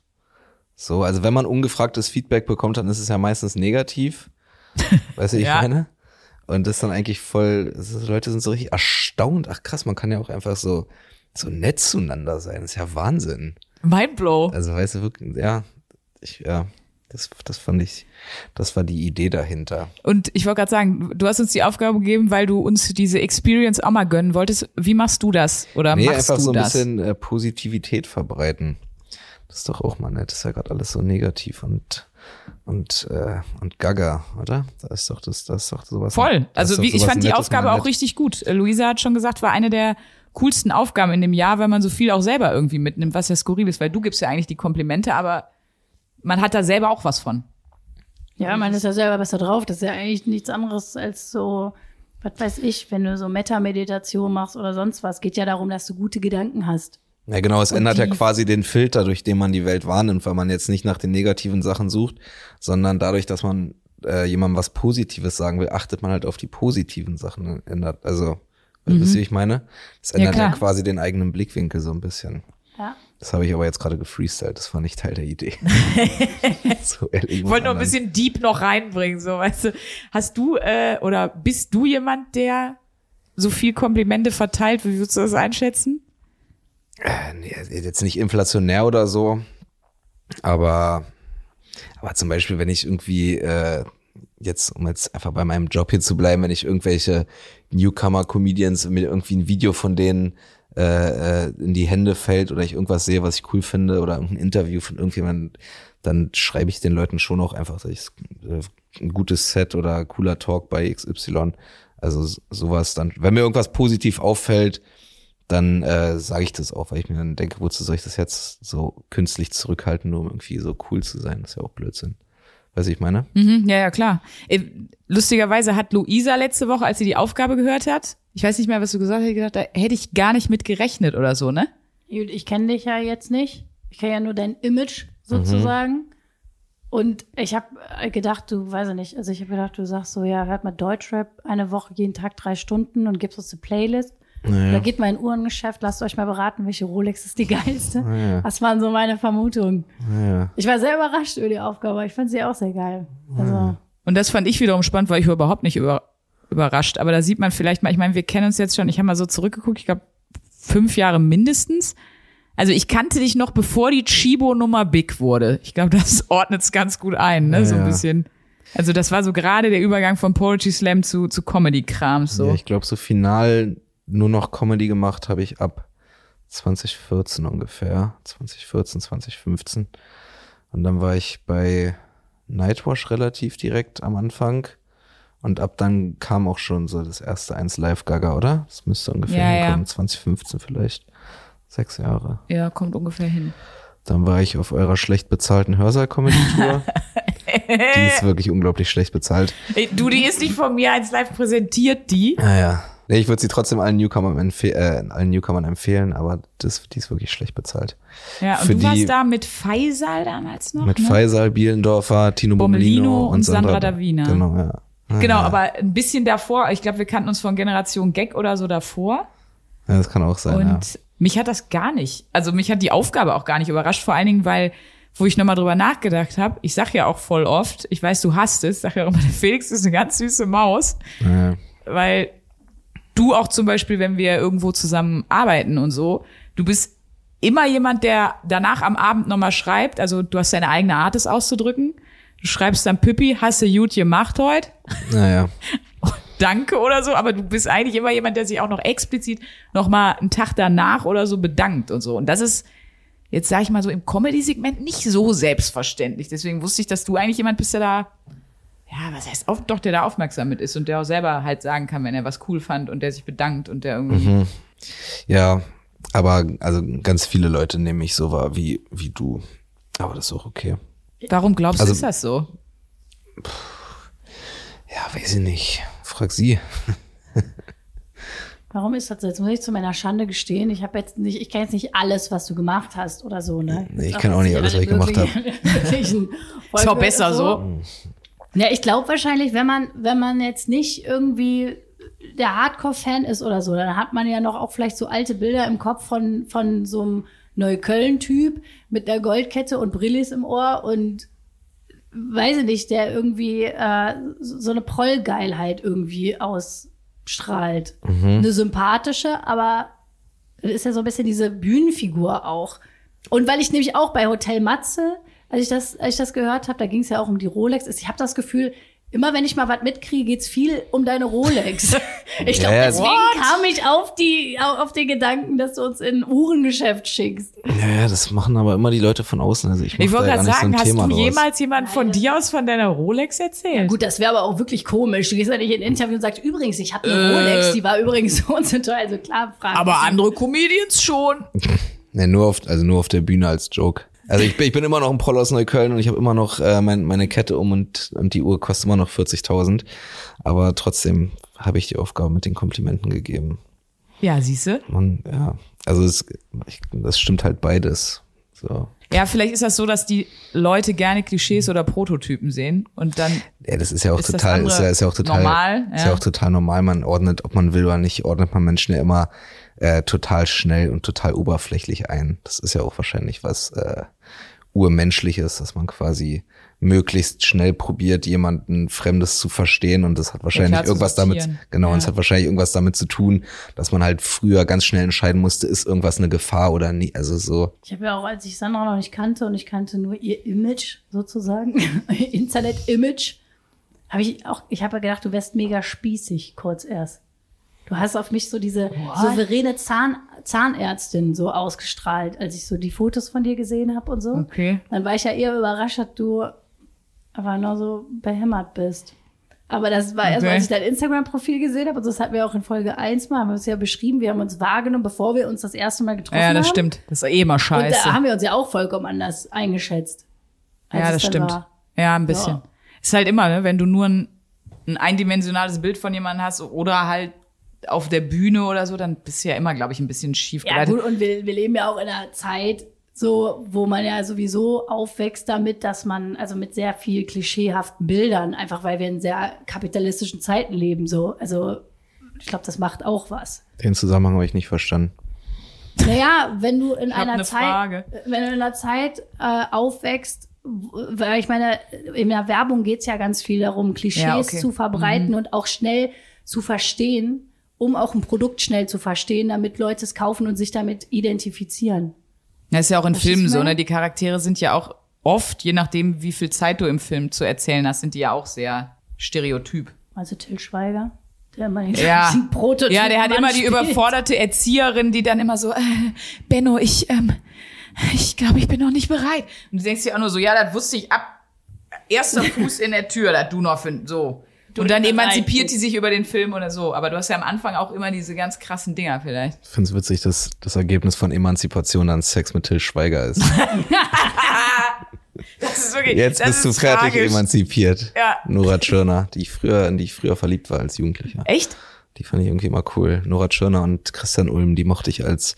So, also wenn man ungefragtes Feedback bekommt, dann ist es ja meistens negativ. Weißt du, wie ich Ja. meine? Und das ist dann eigentlich voll, ist, Leute sind so richtig erstaunt. Ach krass, man kann ja auch einfach so, so nett zueinander sein. Das ist ja Wahnsinn. Mindblow. Also weißt du wirklich, ja, ich, ja, das, das fand ich, das war die Idee dahinter. Und ich wollte gerade sagen, du hast uns die Aufgabe gegeben, weil du uns diese Experience auch mal gönnen wolltest. Wie machst du das? Oder Nee, machst einfach du so ein das? bisschen äh, Positivität verbreiten. Das ist doch auch mal nett. Das ist ja gerade alles so negativ und und äh, und Gaga, oder? Da ist doch das, das ist doch sowas. Voll. Also wie, ich fand die Aufgabe auch richtig gut. Äh, Luisa hat schon gesagt, war eine der coolsten Aufgaben in dem Jahr, weil man so viel auch selber irgendwie mitnimmt, was ja skurril ist, weil du gibst ja eigentlich die Komplimente, aber man hat da selber auch was von. Ja, man ist ja selber besser drauf. Das ist ja eigentlich nichts anderes als so, was weiß ich, wenn du so Meta-Meditation machst oder sonst was. Geht ja darum, dass du gute Gedanken hast. Ja, genau, es Und ändert ja quasi den Filter, durch den man die Welt wahrnimmt, weil man jetzt nicht nach den negativen Sachen sucht, sondern dadurch, dass man äh, jemandem was Positives sagen will, achtet man halt auf die positiven Sachen. Ändert, also, wisst ihr, wie ich meine? Es ändert ja, klar. quasi den eigenen Blickwinkel so ein bisschen. Ja. Das habe ich aber jetzt gerade gefreestylt, das war nicht Teil der Idee. so ehrlich. Ich wollte noch ein bisschen Deep noch reinbringen, so weißt du. Hast du äh, oder bist du jemand, der so viel Komplimente verteilt? Wie würdest du das einschätzen? Äh, nee, jetzt nicht inflationär oder so, aber, aber zum Beispiel, wenn ich irgendwie äh, jetzt, um jetzt einfach bei meinem Job hier zu bleiben, wenn ich irgendwelche Newcomer-Comedians mir irgendwie ein Video von denen äh, äh, in die Hände fällt oder ich irgendwas sehe, was ich cool finde oder ein Interview von irgendjemandem, dann schreibe ich den Leuten schon auch einfach, dass ich äh, ein gutes Set oder cooler Talk bei XY. Also sowas dann, wenn mir irgendwas positiv auffällt, dann äh, sage ich das auch, weil ich mir dann denke, wozu soll ich das jetzt so künstlich zurückhalten, nur um irgendwie so cool zu sein? Das ist ja auch Blödsinn. Weiß ich meine? Mhm, ja, ja, klar. Äh, Lustigerweise hat Luisa letzte Woche, als sie die Aufgabe gehört hat, ich weiß nicht mehr, was du gesagt hast, gedacht, da hätte ich gar nicht mit gerechnet oder so, ne? Ich kenne dich ja jetzt nicht. Ich kenne ja nur dein Image sozusagen. Und ich habe gedacht, du, weiß ich nicht, also ich habe gedacht, du sagst so, ja, hört mal Deutschrap eine Woche, jeden Tag drei Stunden und gibst uns eine Playlist. Naja. Da geht mal in ein Uhrengeschäft, lasst euch mal beraten, welche Rolex ist die geilste. ja. Das waren so meine Vermutungen. Ja. Ich war sehr überrascht über die Aufgabe, ich fand sie auch sehr geil. Also, Und das fand ich wiederum spannend, weil ich war überhaupt nicht über, überrascht. Aber da sieht man vielleicht mal, ich meine, wir kennen uns jetzt schon, ich habe mal so zurückgeguckt, ich glaube, fünf Jahre mindestens. Also ich kannte dich noch, bevor die Chibo-Nummer big wurde. Ich glaube, das ordnet es ganz gut ein, ne? So ein bisschen. Also das war so gerade der Übergang von Poetry Slam zu, zu Comedy-Krams. So. Ja, ich glaube, so final nur noch Comedy gemacht habe ich ab 2014 ungefähr. 2014, 2015. Und dann war ich bei Nightwash relativ direkt am Anfang. Und ab dann kam auch schon so das erste eins Live Gaga, oder? Das müsste ungefähr Ja, ja. hinkommen. 2015 vielleicht. Sechs Jahre. ja, kommt ungefähr hin. Dann war ich auf eurer schlecht bezahlten Hörsaal-Comedy-Tour. die ist wirklich unglaublich schlecht bezahlt. Ey, du, die ist nicht von mir als live präsentiert, die. Naja, Nee, ich würde sie trotzdem allen Newcomern, empfe äh, allen Newcomern empfehlen, aber das, die ist wirklich schlecht bezahlt. Ja, und Für du die- warst da mit Faisal damals noch, Mit ne? Faisal, Bielendorfer, Tino Bommelino und und Sandra Sandra Davina. Genau, ja. ja. Genau, ja. aber ein bisschen davor, ich glaube, wir kannten uns von Generation Gag oder so davor. Ja, das kann auch sein, ja. Und mich hat das gar nicht, also mich hat die Aufgabe auch gar nicht überrascht, vor allen Dingen, weil, wo ich nochmal drüber nachgedacht habe, ich sag ja auch voll oft, ich weiß, du hast es, sag ja auch immer, der Felix ist eine ganz süße Maus, Ja. weil du auch zum Beispiel, wenn wir irgendwo zusammen arbeiten und so, du bist immer jemand, der danach am Abend nochmal schreibt, also du hast deine eigene Art, es auszudrücken. Du schreibst dann Pippi, hast du gut gemacht heute? Naja. Danke oder so, aber du bist eigentlich immer jemand, der sich auch noch explizit noch mal einen Tag danach oder so bedankt und so. Und das ist jetzt sage ich mal so im Comedy-Segment nicht so selbstverständlich. Deswegen wusste ich, dass du eigentlich jemand bist, der da ja, was heißt auf, doch, der da aufmerksam mit ist und der auch selber halt sagen kann, wenn er was cool fand und der sich bedankt und der irgendwie. Ja, aber also ganz viele Leute nehmen mich so wahr wie, wie du. Aber das ist auch okay. Warum glaubst du, Also- ist das so? Ja, weiß ich nicht. Frag sie. Warum ist das so? Jetzt muss ich zu meiner Schande gestehen. Ich habe jetzt nicht, ich kenne jetzt nicht alles, was du gemacht hast oder so, ne? Nee, ich kenn auch nicht alles, was ich gemacht habe. Ist auch besser so. Ja, ich glaube wahrscheinlich, wenn man, wenn man jetzt nicht irgendwie der Hardcore-Fan ist oder so, dann hat man ja noch auch vielleicht so alte Bilder im Kopf von, von so einem Neukölln-Typ mit der Goldkette und Brillis im Ohr und weiß ich nicht, der irgendwie äh, so eine Prollgeilheit irgendwie ausstrahlt. Eine sympathische, aber ist ja so ein bisschen diese Bühnenfigur auch. Und weil ich nämlich auch bei Hotel Matze, als ich das, als ich das gehört habe, da ging es ja auch um die Rolex. Ich habe das Gefühl, immer wenn ich mal was mitkriege, geht's viel um deine Rolex. ich glaube, Ja, deswegen what? kam ich auf die, auf den Gedanken, dass du uns in ein Uhrengeschäft schickst. Ja, ja, das machen aber immer die Leute von außen. Also ich, Ich wollte gerade sagen, so hast Thema du draus. jemals jemand von dir aus von deiner Rolex erzählt? Gut, das wäre aber auch wirklich komisch. Du gehst ja nicht in ein Interview und sagst, übrigens, ich habe eine Äh. Rolex, die war übrigens so und so teuer. Also klar, fragen aber andere Comedians schon. Nee, nur auf, also nur auf der Bühne als Joke. Also ich bin, ich bin immer noch ein Proll aus Neukölln und ich habe immer noch äh, mein, meine Kette um und, und die Uhr kostet immer noch 40.000. Aber trotzdem habe ich die Aufgabe mit den Komplimenten gegeben. Ja, siehste. Man, ja, also es, ich, das stimmt halt beides. So. Ja, vielleicht ist das so, dass die Leute gerne Klischees oder Prototypen sehen und dann Ja, das ist ja auch Ist total, ist ja, ist ja auch total, normal? ist Ja. ja auch total normal. Man ordnet, ob man will oder nicht, ordnet man Menschen ja immer äh, total schnell und total oberflächlich ein. Das ist ja auch wahrscheinlich was äh, urmenschliches, dass man quasi möglichst schnell probiert, jemanden Fremdes zu verstehen und das hat wahrscheinlich zu irgendwas damit, genau, und Ja. es hat wahrscheinlich irgendwas damit zu tun, dass man halt früher ganz schnell entscheiden musste, ist irgendwas eine Gefahr oder nie, also so. Ich habe ja auch, als ich Sandra noch nicht kannte und ich kannte nur ihr Image sozusagen, ihr Internet-Image, habe ich auch, ich habe ja gedacht, du wärst mega spießig, kurz erst. Du hast auf mich so diese souveräne Zahn, Zahnärztin so ausgestrahlt, als ich so die Fotos von dir gesehen habe und so. Okay. Dann war ich ja eher überrascht, dass du aber noch so behämmert bist. Aber das war erst, Okay. als ich dein Instagram-Profil gesehen habe, und das hatten wir auch in Folge 1 mal, haben wir es ja beschrieben, wir haben uns wahrgenommen, bevor wir uns das erste Mal getroffen haben. Ja, das stimmt. Das ist eh immer Und scheiße. da haben wir uns ja auch vollkommen anders eingeschätzt. Ja, das stimmt. war. Ja, ein bisschen. Ja. Ist halt immer, ne, wenn du nur ein, ein eindimensionales Bild von jemandem hast oder halt auf der Bühne oder so, dann bist du ja immer, glaube ich, ein bisschen schief Ja, geleitet. gut, und wir, wir leben ja auch in einer Zeit, so, wo man ja sowieso aufwächst damit, dass man, also mit sehr viel klischeehaften Bildern, einfach weil wir in sehr kapitalistischen Zeiten leben, so. Also, ich glaube, das macht auch was. Den Zusammenhang habe ich nicht verstanden. Naja, wenn du in einer eine Zeit, Frage. wenn du in einer Zeit äh, aufwächst, weil ich meine, in der Werbung geht's ja ganz viel darum, Klischees Ja, okay. Mhm. zu verbreiten und auch schnell zu verstehen, um auch ein Produkt schnell zu verstehen, damit Leute es kaufen und sich damit identifizieren. Das ist ja auch in Verstehst Filmen so, ne? Die Charaktere sind ja auch oft, je nachdem, wie viel Zeit du im Film zu erzählen hast, sind die ja auch sehr stereotyp. Also Till Schweiger, der immer den Ja. Prototyp Ja, der hat Mann immer die spielt. überforderte Erzieherin, die dann immer so, äh, Benno, ich, ähm, ich glaube, ich bin noch nicht bereit. Und du denkst dir auch nur so, ja, das wusste ich ab erster Fuß in der Tür, dass du noch findest, so. Und dann emanzipiert die sich über den Film oder so. Aber du hast ja am Anfang auch immer diese ganz krassen Dinger vielleicht. Ich finde es witzig, dass das Ergebnis von Emanzipation dann Sex mit Till Schweiger ist. Das ist wirklich, Jetzt das bist du ist fertig tragisch. emanzipiert. Ja. Nora Tschirner, die ich früher, in die ich früher verliebt war als Jugendlicher. Echt? Die fand ich irgendwie immer cool. Nora Tschirner und Christian Ulm, die mochte ich als,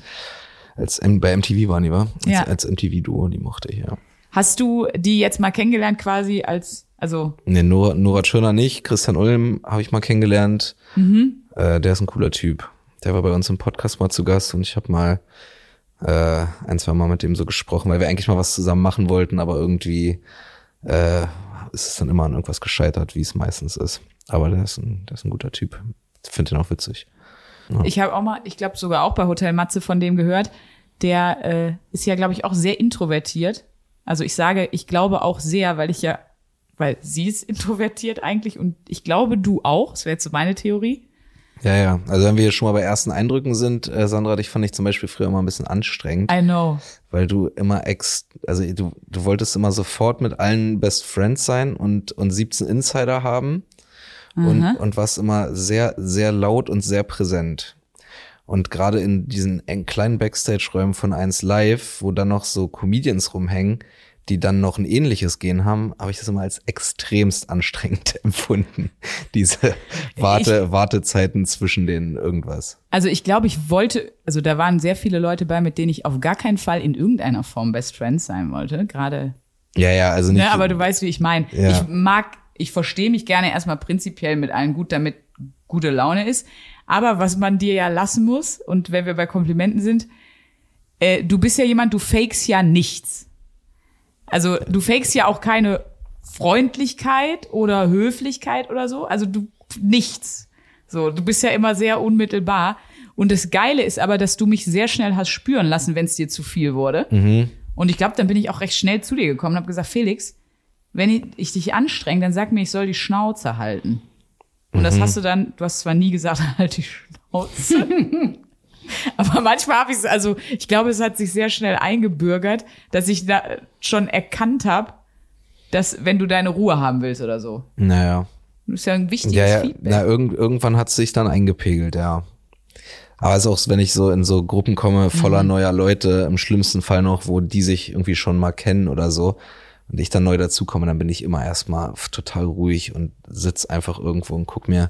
als bei MTV waren die, war? Als, Ja. als MTV-Duo, die mochte ich, ja. Hast du die jetzt mal kennengelernt quasi als, also, Nee, Nora, Nora Tschirner nicht. Christian Ulm habe ich mal kennengelernt. Äh, der ist ein cooler Typ. Der war bei uns im Podcast mal zu Gast und ich habe mal äh, ein, zwei Mal mit dem so gesprochen, weil wir eigentlich mal was zusammen machen wollten, aber irgendwie äh, ist es dann immer an irgendwas gescheitert, wie es meistens ist. Aber der ist ein, der ist ein guter Typ. Ich finde den auch witzig. ich habe auch mal, ich glaube sogar auch bei Hotel Matze von dem gehört, der äh, ist ja, glaube ich, auch sehr introvertiert. Also ich sage, ich glaube auch sehr, weil ich ja, weil sie ist introvertiert eigentlich und ich glaube du auch, das wäre jetzt so meine Theorie. Ja, ja. Also wenn wir hier schon mal bei ersten Eindrücken sind, äh, Sandra, dich fand ich zum Beispiel früher immer ein bisschen anstrengend. I know. weil du immer ex, also du, du wolltest immer sofort mit allen Best Friends sein und, und 17 Insider haben und, und warst immer sehr, sehr laut und sehr präsent. Und gerade in diesen kleinen Backstage-Räumen von 1 Live, wo dann noch so Comedians rumhängen, die dann noch ein ähnliches Gen haben, habe ich das immer als extremst anstrengend empfunden. Diese Warte, Wartezeiten zwischen den irgendwas. Also ich glaube, ich wollte, also da waren sehr viele Leute bei, mit denen ich auf gar keinen Fall in irgendeiner Form Best Friends sein wollte. Gerade, Ja, ja, also nicht. ne, aber du weißt, wie ich meine. Ja. Ich mag, ich verstehe mich gerne erstmal prinzipiell mit allen gut, damit gute Laune ist. Aber was man dir ja lassen muss, und wenn wir bei Komplimenten sind, äh, du bist ja jemand, du fakest ja nichts. Also du fakest ja auch keine Freundlichkeit oder Höflichkeit oder so. Also du nichts. So, du bist ja immer sehr unmittelbar. Und das Geile ist aber, dass du mich sehr schnell hast spüren lassen, wenn es dir zu viel wurde. Und ich glaube, dann bin ich auch recht schnell zu dir gekommen und habe gesagt, Felix, wenn ich, ich dich anstrenge, dann sag mir, ich soll die Schnauze halten. Und das hast du dann, du hast zwar nie gesagt, halt die Schnauze. Aber manchmal habe ich es, also ich glaube, es hat sich sehr schnell eingebürgert, dass ich da schon erkannt habe, dass wenn du deine Ruhe haben willst oder so. Naja. Das ist ja ein wichtiges Ja, ja, Feedback. na, irgend, irgendwann hat es sich dann eingepegelt, ja. Aber es ist auch, wenn ich so in so Gruppen komme, voller neuer Leute, im schlimmsten Fall noch, wo die sich irgendwie schon mal kennen oder so, und ich dann neu dazukomme, dann bin ich immer erstmal total ruhig und sitz einfach irgendwo und guck mir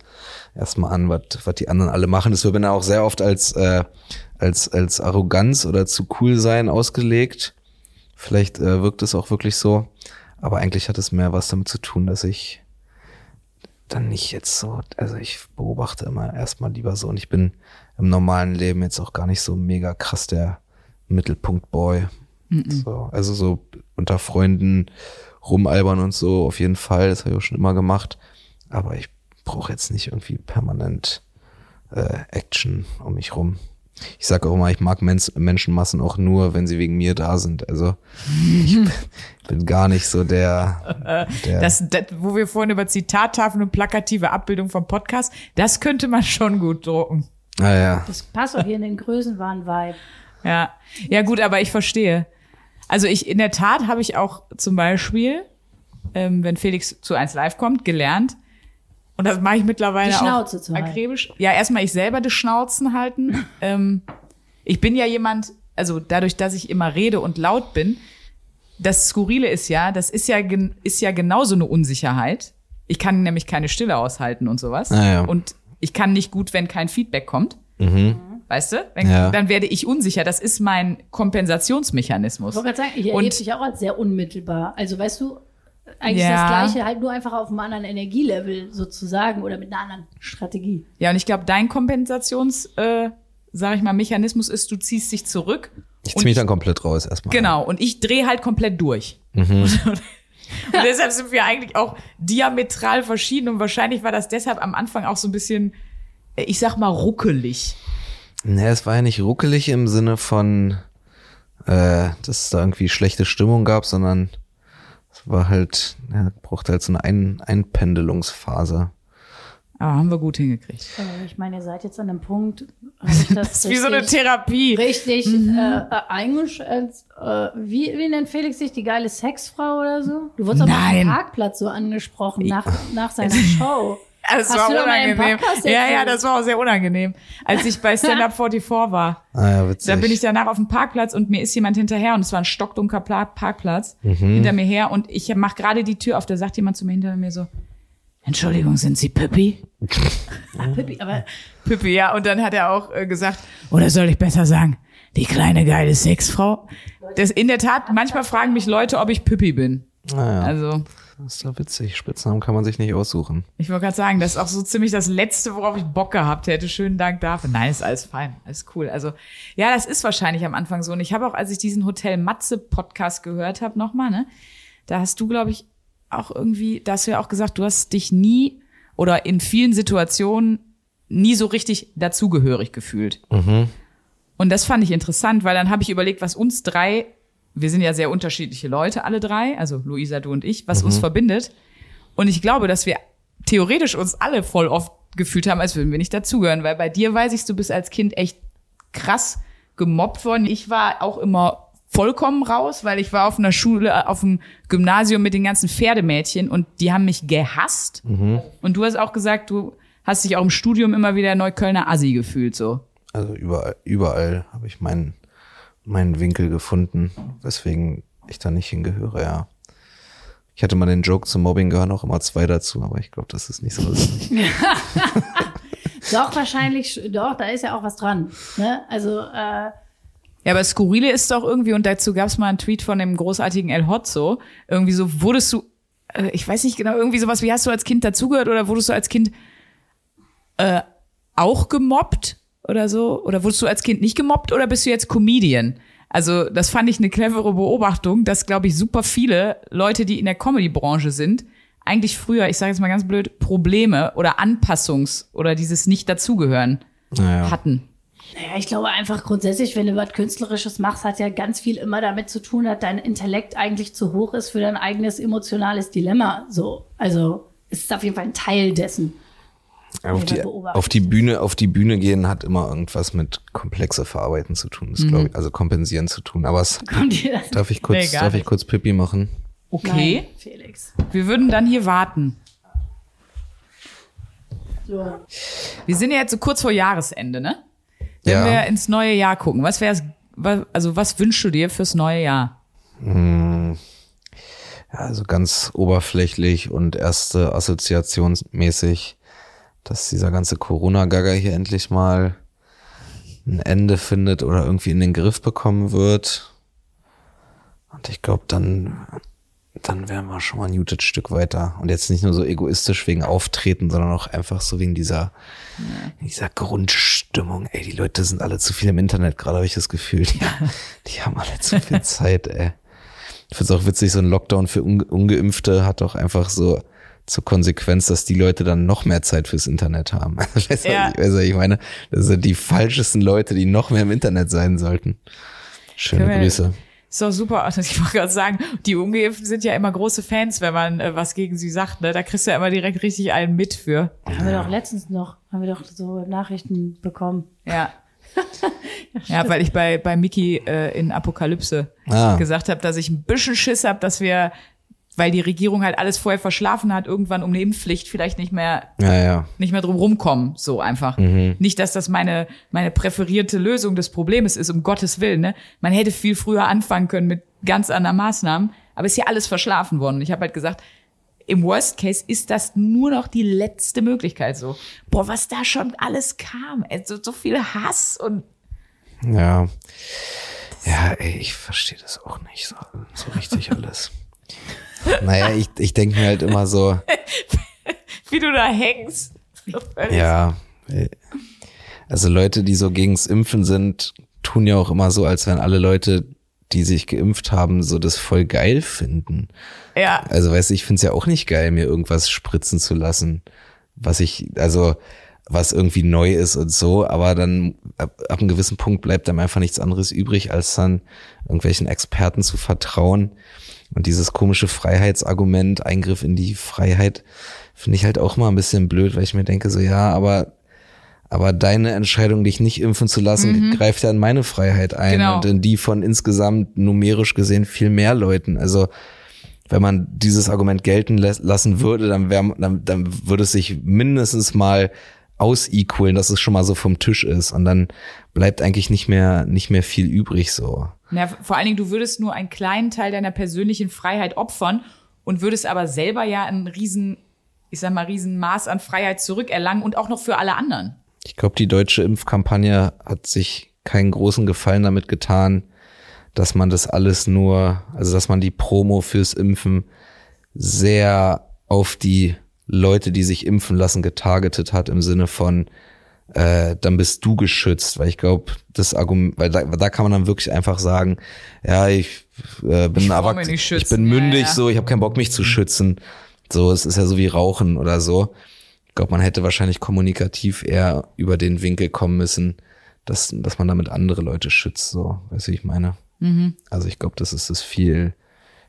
erstmal an, was was die anderen alle machen. Das wird mir auch sehr oft als, äh, als, als Arroganz oder zu cool sein ausgelegt. Vielleicht äh, wirkt es auch wirklich so. Aber eigentlich hat es mehr was damit zu tun, dass ich dann nicht jetzt so, also ich beobachte immer erstmal lieber so und ich bin im normalen Leben jetzt auch gar nicht so mega krass der Mittelpunkt-Boy. So, also so unter Freunden rumalbern und so, auf jeden Fall, das habe ich auch schon immer gemacht. Aber ich brauche jetzt nicht irgendwie permanent äh, Action um mich rum. Ich sage auch immer, ich mag Mens Menschenmassen auch nur, wenn sie wegen mir da sind. Also ich bin, bin gar nicht so der, der Das, das, wo wir vorhin über Zitattafeln und plakative Abbildung vom Podcast, das könnte man schon gut drucken. ah, ja. Das passt auch hier in den Größenwahn-Vibe. Ja, ja gut, aber ich verstehe. Also ich in der Tat habe ich auch zum Beispiel, ähm, wenn Felix zu 1 Live kommt, gelernt. Und das mache ich mittlerweile Die auch Schnauze zu halten. akribisch. Ja, erstmal ich selber das Schnauzen halten. ähm, ich bin ja jemand, also dadurch, dass ich immer rede und laut bin, das Skurrile ist ja, das ist ja, gen- ist ja genauso eine Unsicherheit. Ich kann nämlich keine Stille aushalten und sowas. Ah, ja. Und ich kann nicht gut, wenn kein Feedback kommt. Weißt du? Wenn, Ja. Dann werde ich unsicher. Das ist mein Kompensationsmechanismus. Ich wollte gerade sagen, ich erlebe dich auch als sehr unmittelbar. Also weißt du, eigentlich Ja. das Gleiche, halt nur einfach auf einem anderen Energielevel sozusagen oder mit einer anderen Strategie. Ja, und ich glaube, dein Kompensations, äh, sag ich mal, Mechanismus ist, du ziehst dich zurück. Ich und zieh mich dann komplett raus erstmal. Genau, und ich drehe halt komplett durch. Mhm. Und, und deshalb sind wir eigentlich auch diametral verschieden und wahrscheinlich war das deshalb am Anfang auch so ein bisschen, äh, ich sag mal, ruckelig. Nee, es war ja nicht ruckelig im Sinne von, äh, dass es da irgendwie schlechte Stimmung gab, sondern es war halt, ja, brauchte halt so eine Ein Einpendelungsphase. Aber haben wir gut hingekriegt. Äh, Ich meine, ihr seid jetzt an einem Punkt, habe ich das, Das ist wie so eine Therapie. Richtig, äh, äh, eigentlich als, äh, wie, wie nennt Felix sich, die geile Sexfrau oder so? Du wurdest aber auf Nein. dem Parkplatz so angesprochen, nach, nach seiner Show. Das Hast war du unangenehm. Ja, ja, das war auch sehr unangenehm. Als ich bei Stand Up 44 war, Ah ja, witzig. da bin ich danach auf dem Parkplatz und mir ist jemand hinterher und es war ein stockdunkler Pla- Parkplatz Mhm. hinter mir her und ich mach gerade die Tür auf, da sagt jemand zu mir hinter mir so, Entschuldigung, sind Sie Pippi? Pippi, aber Pippi, ja. Und dann hat er auch äh, gesagt, oder soll ich besser sagen, die kleine geile Sexfrau? Das in der Tat, manchmal fragen mich Leute, ob ich Pippi bin. Naja, Also, das ist doch witzig. Spitznamen kann man sich nicht aussuchen. ich wollte gerade sagen, das ist auch so ziemlich das Letzte, worauf ich Bock gehabt hätte. Schönen Dank dafür. Nein, ist alles fein. Alles cool. Also, ja, das ist wahrscheinlich am Anfang so. Und ich habe auch, als ich diesen Hotel Matze Podcast gehört habe, nochmal, ne, da hast du, glaube ich, auch irgendwie, da hast du ja auch gesagt, du hast dich nie oder in vielen Situationen nie so richtig dazugehörig gefühlt. Und das fand ich interessant, weil dann habe ich überlegt, was uns drei, wir sind ja sehr unterschiedliche Leute, alle drei, also Luisa, du und ich, was uns verbindet. Und ich glaube, dass wir theoretisch uns alle voll oft gefühlt haben, als würden wir nicht dazugehören, weil bei dir weiß ich, du bist als Kind echt krass gemobbt worden. Ich war auch immer vollkommen raus, weil ich war auf einer Schule, auf dem Gymnasium mit den ganzen Pferdemädchen und die haben mich gehasst. Und du hast auch gesagt, du hast dich auch im Studium immer wieder Neuköllner Assi gefühlt, so. Also überall, überall habe ich meinen, meinen Winkel gefunden, weswegen ich da nicht hingehöre, ja. Ich hatte mal den Joke zum Mobbing gehören auch immer zwei dazu, aber ich glaube, das ist nicht so lustig. doch wahrscheinlich, doch, da ist ja auch was dran. Ne? Also, äh, Ja, aber Skurrile ist doch irgendwie, und dazu gab es mal einen Tweet von dem großartigen El Hotzo, irgendwie so, wurdest du, äh, ich weiß nicht genau, irgendwie sowas, wie hast du als Kind dazugehört oder wurdest du als Kind äh, auch gemobbt oder so? Oder wurdest du als Kind nicht gemobbt oder bist du jetzt Comedian? Also das fand ich eine clevere Beobachtung, dass, glaube ich, super viele Leute, die in der Comedy-Branche sind, eigentlich früher, ich sage jetzt mal ganz blöd, Probleme oder Anpassungs- oder dieses Nicht-Dazugehören Naja. hatten. naja, ich glaube einfach grundsätzlich, wenn du was Künstlerisches machst, hat ja ganz viel immer damit zu tun, dass dein Intellekt eigentlich zu hoch ist für dein eigenes emotionales Dilemma. So, also es ist auf jeden Fall ein Teil dessen. Auf die, auf die Bühne, auf die Bühne gehen hat immer irgendwas mit komplexe Verarbeiten zu tun, das glaube ich, also kompensieren zu tun. Aber es, Kommt dir das? darf ich kurz, Nee, darf ich kurz Pipi machen? Okay. Nein, Felix. Wir würden dann hier warten. So. Wir sind ja jetzt so kurz vor Jahresende, ne? Wenn Ja. wir ins neue Jahr gucken, was wär's, also was wünschst du dir fürs neue Jahr? Ja, also ganz oberflächlich und erste assoziationsmäßig, dass dieser ganze Corona-Gaga hier endlich mal ein Ende findet oder irgendwie in den Griff bekommen wird. Und ich glaube, dann, dann wären wir schon mal ein gutes Stück weiter. Und jetzt nicht nur so egoistisch wegen Auftreten, sondern auch einfach so wegen dieser, dieser Grundstimmung. Ey, die Leute sind alle zu viel im Internet, gerade habe ich das Gefühl. Die, die haben alle zu viel Zeit, ey. Ich finde es auch witzig, so ein Lockdown für Unge Ungeimpfte hat doch einfach so zur Konsequenz, dass die Leute dann noch mehr Zeit fürs Internet haben. weißt du, Ja. was ich, weißt du, was ich meine? Das sind die falschesten Leute, die noch mehr im Internet sein sollten. Schöne wir- Grüße. Ist doch super. Also Ich wollte gerade sagen, die Ungeimpften sind ja immer große Fans, wenn man äh, was gegen sie sagt. Ne? Da kriegst du ja immer direkt richtig einen mit für. Haben wir doch letztens noch, haben wir doch so Nachrichten bekommen. Ja. Ja, weil ich bei, bei Mickey äh, in Apokalypse Ah. gesagt habe, dass ich ein bisschen Schiss habe, dass wir, weil die Regierung halt alles vorher verschlafen hat, irgendwann um eine Impfpflicht vielleicht nicht mehr Ja, ja. nicht mehr drum rumkommen, so einfach. Nicht, dass das meine, meine präferierte Lösung des Problems ist, um Gottes Willen. Ne? Man hätte viel früher anfangen können mit ganz anderen Maßnahmen, aber ist ja alles verschlafen worden. Und ich habe halt gesagt, im Worst Case ist das nur noch die letzte Möglichkeit so. Boah, was da schon alles kam. ey, So, so viel Hass und Ja. Ja, ey, ich verstehe das auch nicht so, so richtig alles. Naja, ich, ich denke mir halt immer so, wie du da hängst. Ja, äh, also Leute, die so gegens Impfen sind, tun ja auch immer so, als wenn alle Leute, die sich geimpft haben, so das voll geil finden. ja. Also weißt du, ich find's ja auch nicht geil, mir irgendwas spritzen zu lassen, was ich, also was irgendwie neu ist und so, aber dann ab, ab einem gewissen Punkt bleibt einem einfach nichts anderes übrig, als dann irgendwelchen Experten zu vertrauen. Und dieses komische Freiheitsargument, Eingriff in die Freiheit, finde ich halt auch mal ein bisschen blöd, weil ich mir denke, so ja, aber aber deine Entscheidung, dich nicht impfen zu lassen, greift ja in meine Freiheit ein Genau. und in die von insgesamt numerisch gesehen viel mehr Leuten. Also wenn man dieses Argument gelten lassen würde, dann, wär, dann, dann würde es sich mindestens mal ausequalen, dass es schon mal so vom Tisch ist und dann bleibt eigentlich nicht mehr nicht mehr viel übrig so. Na, vor allen Dingen, du würdest nur einen kleinen Teil deiner persönlichen Freiheit opfern und würdest aber selber ja einen riesen ich sag mal, riesen Maß an Freiheit zurückerlangen und auch noch für alle anderen. Ich glaube, die deutsche Impfkampagne hat sich keinen großen Gefallen damit getan, dass man das alles nur, also dass man die Promo fürs Impfen sehr auf die Leute, die sich impfen lassen, getargetet hat im Sinne von, äh, dann bist du geschützt, weil ich glaube, das Argument, weil da, da kann man dann wirklich einfach sagen, ja, ich äh, bin Ich nicht ich bin ja, mündig, ja. so, ich habe keinen Bock, mich zu schützen. So, es ist ja so wie Rauchen oder so. Ich glaube, man hätte wahrscheinlich kommunikativ eher über den Winkel kommen müssen, dass, dass man damit andere Leute schützt, so, weißt du, wie ich meine? Mhm. Also ich glaube, das ist das viel,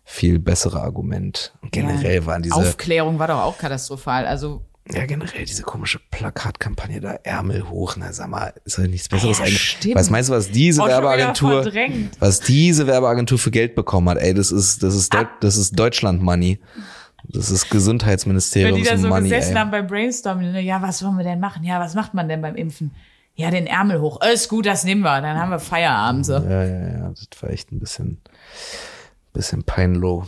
viel bessere Argument. Und generell Ja. waren diese, Aufklärung war doch auch katastrophal. Also ja, generell diese komische Plakatkampagne da, Ärmel hoch, na sag mal, ist halt nichts Besseres Ja, eigentlich. stimmt. Was meinst du, was diese Oh, schon wieder Werbeagentur, was diese Werbeagentur für Geld bekommen hat? Ey, das ist, das ist, Deu das ist Deutschland Money. Das ist wenn die da so Money, gesessen ey. haben beim Brainstorming, ne, ja, was wollen wir denn machen? Ja, was macht man denn beim Impfen? Ja, den Ärmel hoch. Ist gut, das nehmen wir. Dann haben wir Feierabend. So. Ja, ja, ja, das war echt ein bisschen, bisschen peinloh.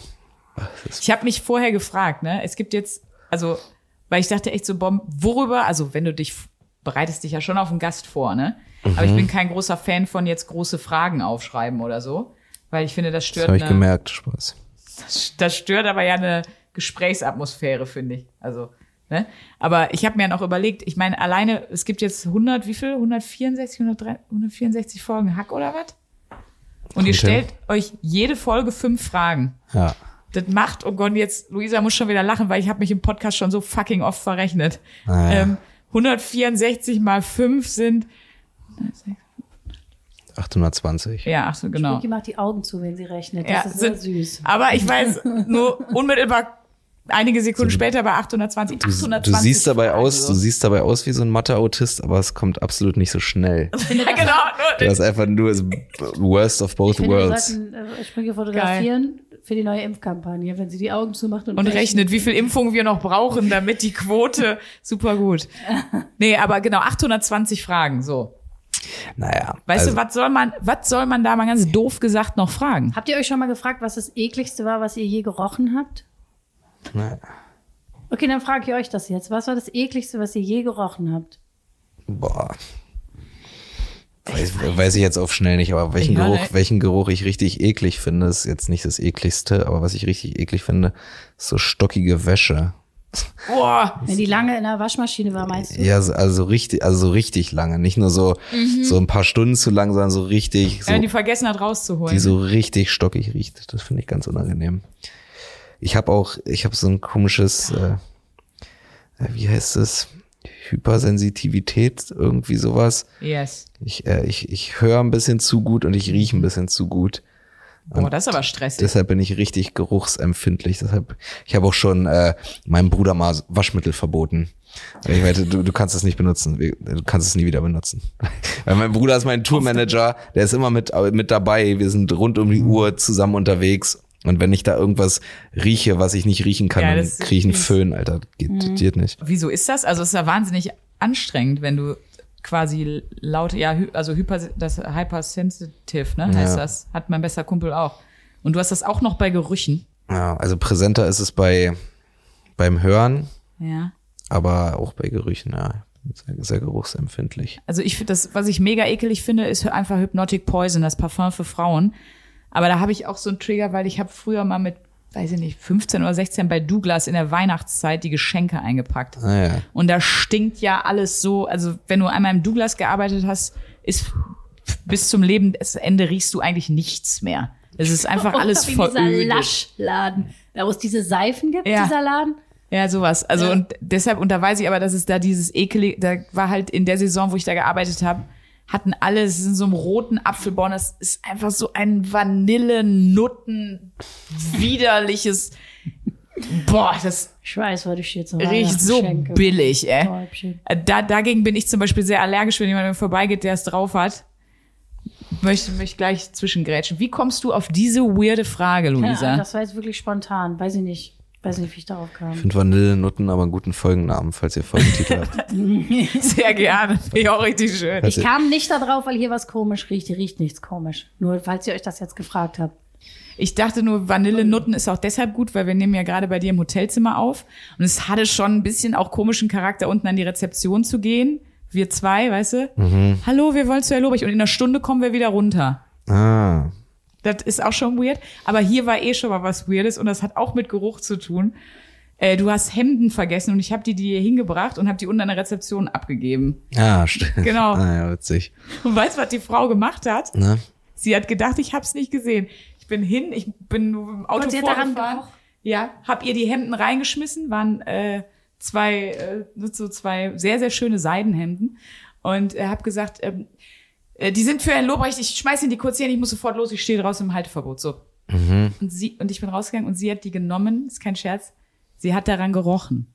Ich habe mich vorher gefragt, ne? Es gibt jetzt, also, weil ich dachte echt so, Bomb, worüber, also wenn du dich, bereitest dich ja schon auf einen Gast vor, ne? Aber Mhm. ich bin kein großer Fan von jetzt große Fragen aufschreiben oder so, weil ich finde, das Das stört habe ich eine, gemerkt, Spaß. das, das stört aber ja eine Gesprächsatmosphäre, finde ich. Also, ne? Aber ich habe mir noch überlegt, ich meine, alleine, es gibt jetzt 100, wie viel? 164, 103, 164 Folgen Hack oder was? Und ihr stellt euch jede Folge fünf Fragen. Ja. Das macht, oh Gott, jetzt, Luisa muss schon wieder lachen, weil ich habe mich im Podcast schon so fucking oft verrechnet. Ah, ja. ähm, 164 mal 5 sind, 820. ja, ach so, genau. Vicky macht die Augen zu, wenn sie rechnet. Ja, Das ist sehr süß. Aber ich weiß nur unmittelbar einige Sekunden später bei 820. Du, 820 du siehst dabei Fragen, aus, so. du siehst dabei aus wie so ein Mathe-Autist, aber es kommt absolut nicht so schnell. Ja, genau. Du hast einfach nur das worst of both Ich finde, wir worlds. sollten äh, Sprüche fotografieren für die neue Impfkampagne, wenn sie die Augen zumacht und, und rechnet, wie viel Impfungen wir noch brauchen, damit die Quote super gut. Nee, aber genau, 820 Fragen, so. Naja. Weißt also, du, was soll man, was soll man da mal ganz doof gesagt noch fragen? Habt ihr euch schon mal gefragt, was das ekligste war, was ihr je gerochen habt? Naja. Okay, dann frage ich euch das jetzt. Was war das ekligste, was ihr je gerochen habt? Boah. Weiß, weiß ich jetzt auf schnell nicht, aber welchen Ja, Geruch, welchen Geruch ich richtig eklig finde, ist jetzt nicht das ekligste, aber was ich richtig eklig finde, ist so stockige Wäsche. Boah, Wenn die lange in der Waschmaschine war, meinst du? Ja, so- also richtig, also so richtig lange. Nicht nur so, so ein paar Stunden zu lang, sondern so richtig, so, wenn die vergessen hat rauszuholen. die so richtig stockig riecht. Das finde ich ganz unangenehm. Ich habe auch, ich habe so ein komisches, äh, äh, wie heißt es? Hypersensitivität, irgendwie sowas. yes. Ich, äh, ich, ich höre ein bisschen zu gut und ich rieche ein bisschen zu gut. Boah, das ist aber stressig. Deshalb bin ich richtig geruchsempfindlich. Deshalb, ich habe auch schon äh, meinem Bruder mal Waschmittel verboten. Ich meinte, du, du kannst es nicht benutzen. Du kannst es nie wieder benutzen. Weil mein Bruder ist mein Tourmanager, der ist immer mit, mit dabei. Wir sind rund um die Uhr zusammen unterwegs. Und wenn ich da irgendwas rieche, was ich nicht riechen kann, Ja, dann kriege ich einen. Föhn, Alter. Geht, Mhm. geht nicht. Wieso ist das? Also es ist ja wahnsinnig anstrengend, wenn du quasi laute, ja, also hyper, das hypersensitive, ne, heißt Ja. das. Hat mein bester Kumpel auch. Und du hast das auch noch bei Gerüchen. Ja, also präsenter ist es bei beim Hören, Ja. aber auch bei Gerüchen, ja. Sehr, sehr geruchsempfindlich. Also ich finde das, was ich mega ekelig finde, ist einfach Hypnotic Poison, das Parfum für Frauen. Aber da habe ich auch so einen Trigger, weil ich habe früher mal mit, weiß ich nicht, 15 oder 16 bei Douglas in der Weihnachtszeit die Geschenke eingepackt. Ah, ja. Und da stinkt ja alles so, also wenn du einmal im Douglas gearbeitet hast, ist bis zum Lebensende riechst du eigentlich nichts mehr. Es ist einfach alles Wie dieser. Laschladen, da wo es diese Seifen gibt, Ja. dieser Laden. Ja, sowas. Also Ja. und deshalb, und da weiß ich aber, dass es da dieses ekelig, da war halt in der Saison, wo ich da gearbeitet habe, hatten alle, es ist in so einem roten Apfelbaum, das ist einfach so ein Vanille-Nutten, widerliches, boah, das Ich weiß, was ich jetzt so riecht so schenke. billig, ey. Täubchen. Da, dagegen bin ich zum Beispiel sehr allergisch, wenn jemand mir vorbeigeht, der es drauf hat. Möchte mich gleich zwischengrätschen. Wie kommst du auf diese weirde Frage, Ja, Luisa? das war jetzt wirklich spontan. Weiß ich nicht. Weiß nicht, wie ich darauf kam. Ich finde Vanillenutten aber einen guten Folgennamen, falls ihr Folgentitel habt. Sehr gerne. Finde ich auch richtig schön. Falls Ich kam nicht da drauf, weil hier was komisch riecht. Hier riecht nichts komisch. Nur falls ihr euch das jetzt gefragt habt. Ich dachte nur, Vanillenutten ist auch deshalb gut, weil wir nehmen ja gerade bei dir im Hotelzimmer auf. Und es hatte schon ein bisschen auch komischen Charakter, unten an die Rezeption zu gehen. Wir zwei, weißt du? Mhm. Hallo, wir wollen zu Herr Lobrecht. Und in einer Stunde kommen wir wieder runter. Ah. Das ist auch schon weird. Aber hier war eh schon mal was Weirdes und das hat auch mit Geruch zu tun. Äh, du hast Hemden vergessen und ich habe die dir hingebracht und habe die unten an der Rezeption abgegeben. Ah, stimmt. Genau. Ah, ja, witzig. Und weißt du, was die Frau gemacht hat? Ne? Sie hat gedacht, ich hab's nicht gesehen. Ich bin hin, ich bin nur im Auto Und sie hat daran vorgefahren. Ja, hab ihr die Hemden reingeschmissen, waren äh, zwei, äh, so zwei sehr, sehr schöne Seidenhemden. Und äh, hab gesagt, ähm, äh, die sind für Herrn Lobrecht, ich schmeiß ihn die kurz hier, ich muss sofort los, ich stehe draußen im Halteverbot. So. Und sie, und ich bin rausgegangen und sie hat die genommen, ist kein Scherz. Sie hat daran gerochen.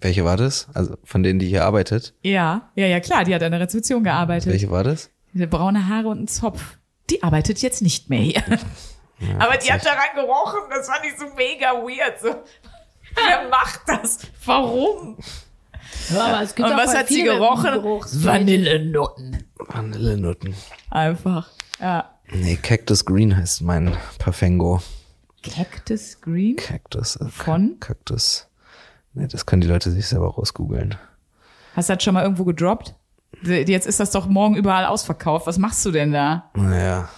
Welche war das? Also von denen, die hier arbeitet? Ja, ja, ja, klar, die hat an der Rezeption gearbeitet. Welche war das? Diese braune Haare und ein Zopf. Die arbeitet jetzt nicht mehr hier. Aber die hat daran gerochen. Das fand ich so mega weird. So. Wer macht das? Warum? Ja, aber es gibt Und auch was hat sie gerochen? Geruchs- Vanillenutten. Einfach. Ja. Nee, Cactus Green heißt mein Parfengo. Cactus Green? Cactus. äh, Von? Cactus. Nee, das können die Leute sich selber rausgoogeln. Hast du das schon mal irgendwo gedroppt? Jetzt ist das doch morgen überall ausverkauft. Was machst du denn da? Naja.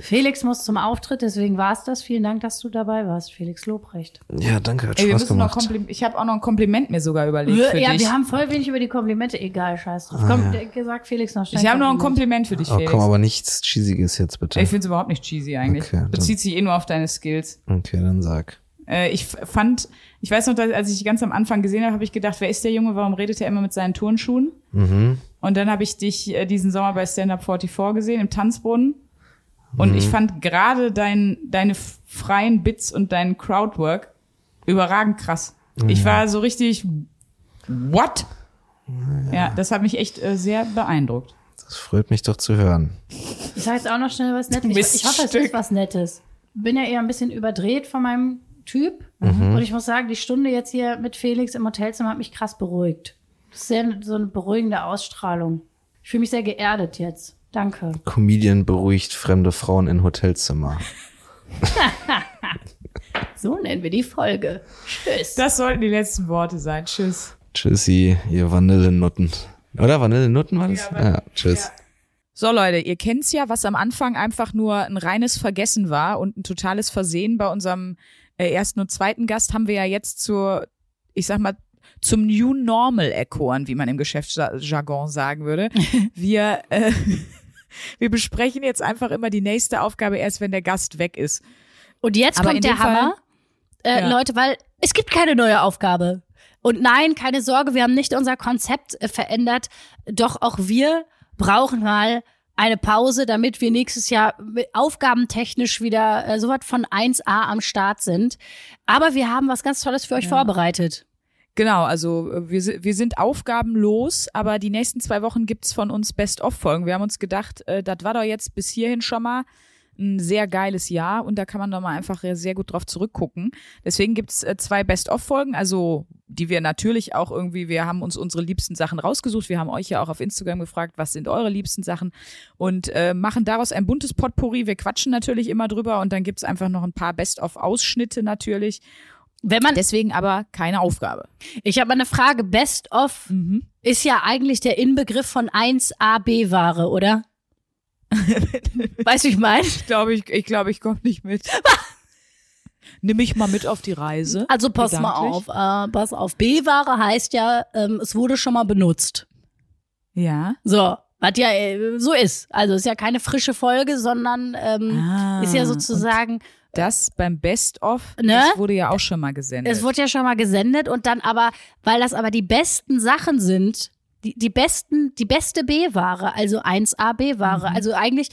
Felix muss zum Auftritt, deswegen war es das. Vielen Dank, dass du dabei warst, Felix Lobrecht. Ja, danke, hat Ey, wir Spaß müssen noch gemacht. Ich habe auch noch ein Kompliment mir sogar überlegt für ja, dich. wir haben voll wenig über die Komplimente. Egal, scheiß drauf. Komm, gesagt Felix noch schnell. ich habe noch ein Kompliment für dich, Oh, Felix. komm, aber nichts Cheesiges jetzt bitte. ich finde es überhaupt nicht cheesy eigentlich. Okay, Bezieht sich eh nur auf deine Skills. Okay, dann sag. Äh, ich fand, ich weiß noch, dass, als ich dich ganz am Anfang gesehen habe, habe ich gedacht, wer ist der Junge? Warum redet er immer mit seinen Turnschuhen? Mhm. Und dann habe ich dich äh, diesen Sommer bei Stand Up 44 gesehen, im Tanzbrunnen. Und Mhm. ich fand gerade dein, deine freien Bits und dein Crowdwork überragend krass. Ich war so richtig, what? Ja, das hat mich echt äh, sehr beeindruckt. Das freut mich doch zu hören. Ich sage jetzt auch noch schnell was Nettes. Ich, ich hoffe, es ist was Nettes. Bin ja eher ein bisschen überdreht von meinem Typ. Mhm. Und ich muss sagen, die Stunde jetzt hier mit Felix im Hotelzimmer hat mich krass beruhigt. Das ist sehr so eine beruhigende Ausstrahlung. Ich fühle mich sehr geerdet jetzt. Danke. Comedian beruhigt fremde Frauen in Hotelzimmer. So nennen wir die Folge. Tschüss. Das sollten die letzten Worte sein. Tschüss. Tschüssi, ihr Vanillenutten. Oder Vanillenutten war das? Ja, tschüss. So Leute, ihr kennt's ja, was am Anfang einfach nur ein reines Vergessen war und ein totales Versehen bei unserem äh, ersten und zweiten Gast haben wir ja jetzt zur, ich sag mal, zum New Normal erkoren, wie man im Geschäftsjargon sagen würde. Wir, äh, wir besprechen jetzt einfach immer die nächste Aufgabe erst, wenn der Gast weg ist. Und jetzt Aber kommt der Fall- Hammer. Äh, Ja. Leute, weil es gibt keine neue Aufgabe. Und nein, keine Sorge, wir haben nicht unser Konzept äh, verändert. Doch auch wir brauchen mal eine Pause, damit wir nächstes Jahr aufgabentechnisch wieder äh, so was von 1a am Start sind. Aber wir haben was ganz Tolles für euch vorbereitet. Genau, also äh, wir, wir sind aufgabenlos, aber die nächsten zwei Wochen gibt's von uns Best-of-Folgen. Wir haben uns gedacht, äh, das war doch jetzt bis hierhin schon mal ein sehr geiles Jahr und da kann man doch mal einfach sehr gut drauf zurückgucken. Deswegen gibt's äh, zwei Best-of-Folgen, also die wir natürlich auch irgendwie, wir haben uns unsere liebsten Sachen rausgesucht. Wir haben euch ja auch auf Instagram gefragt, was sind eure liebsten Sachen und äh, machen daraus ein buntes Potpourri. Wir quatschen natürlich immer drüber und dann gibt's einfach noch ein paar Best-of-Ausschnitte natürlich. Wenn man, Deswegen aber keine Aufgabe. ich habe mal eine Frage. Best of Mhm. ist ja eigentlich der Inbegriff von 1AB-Ware, oder? weißt du, wie ich meine? Ich glaube, ich, ich, glaube, ich komme nicht mit. Nimm mich mal mit auf die Reise. Also pass mal auf, äh, pass auf. B-Ware heißt ja, ähm, es wurde schon mal benutzt. Ja. So, was ja äh, so ist. Also ist ja keine frische Folge, sondern ähm, Ah, ist ja sozusagen, Das beim Best-of, Ne? das wurde ja auch schon mal gesendet. es wurde ja schon mal gesendet und dann aber, weil das aber die besten Sachen sind, die, die besten, die beste B-Ware, also 1A B-Ware. Also eigentlich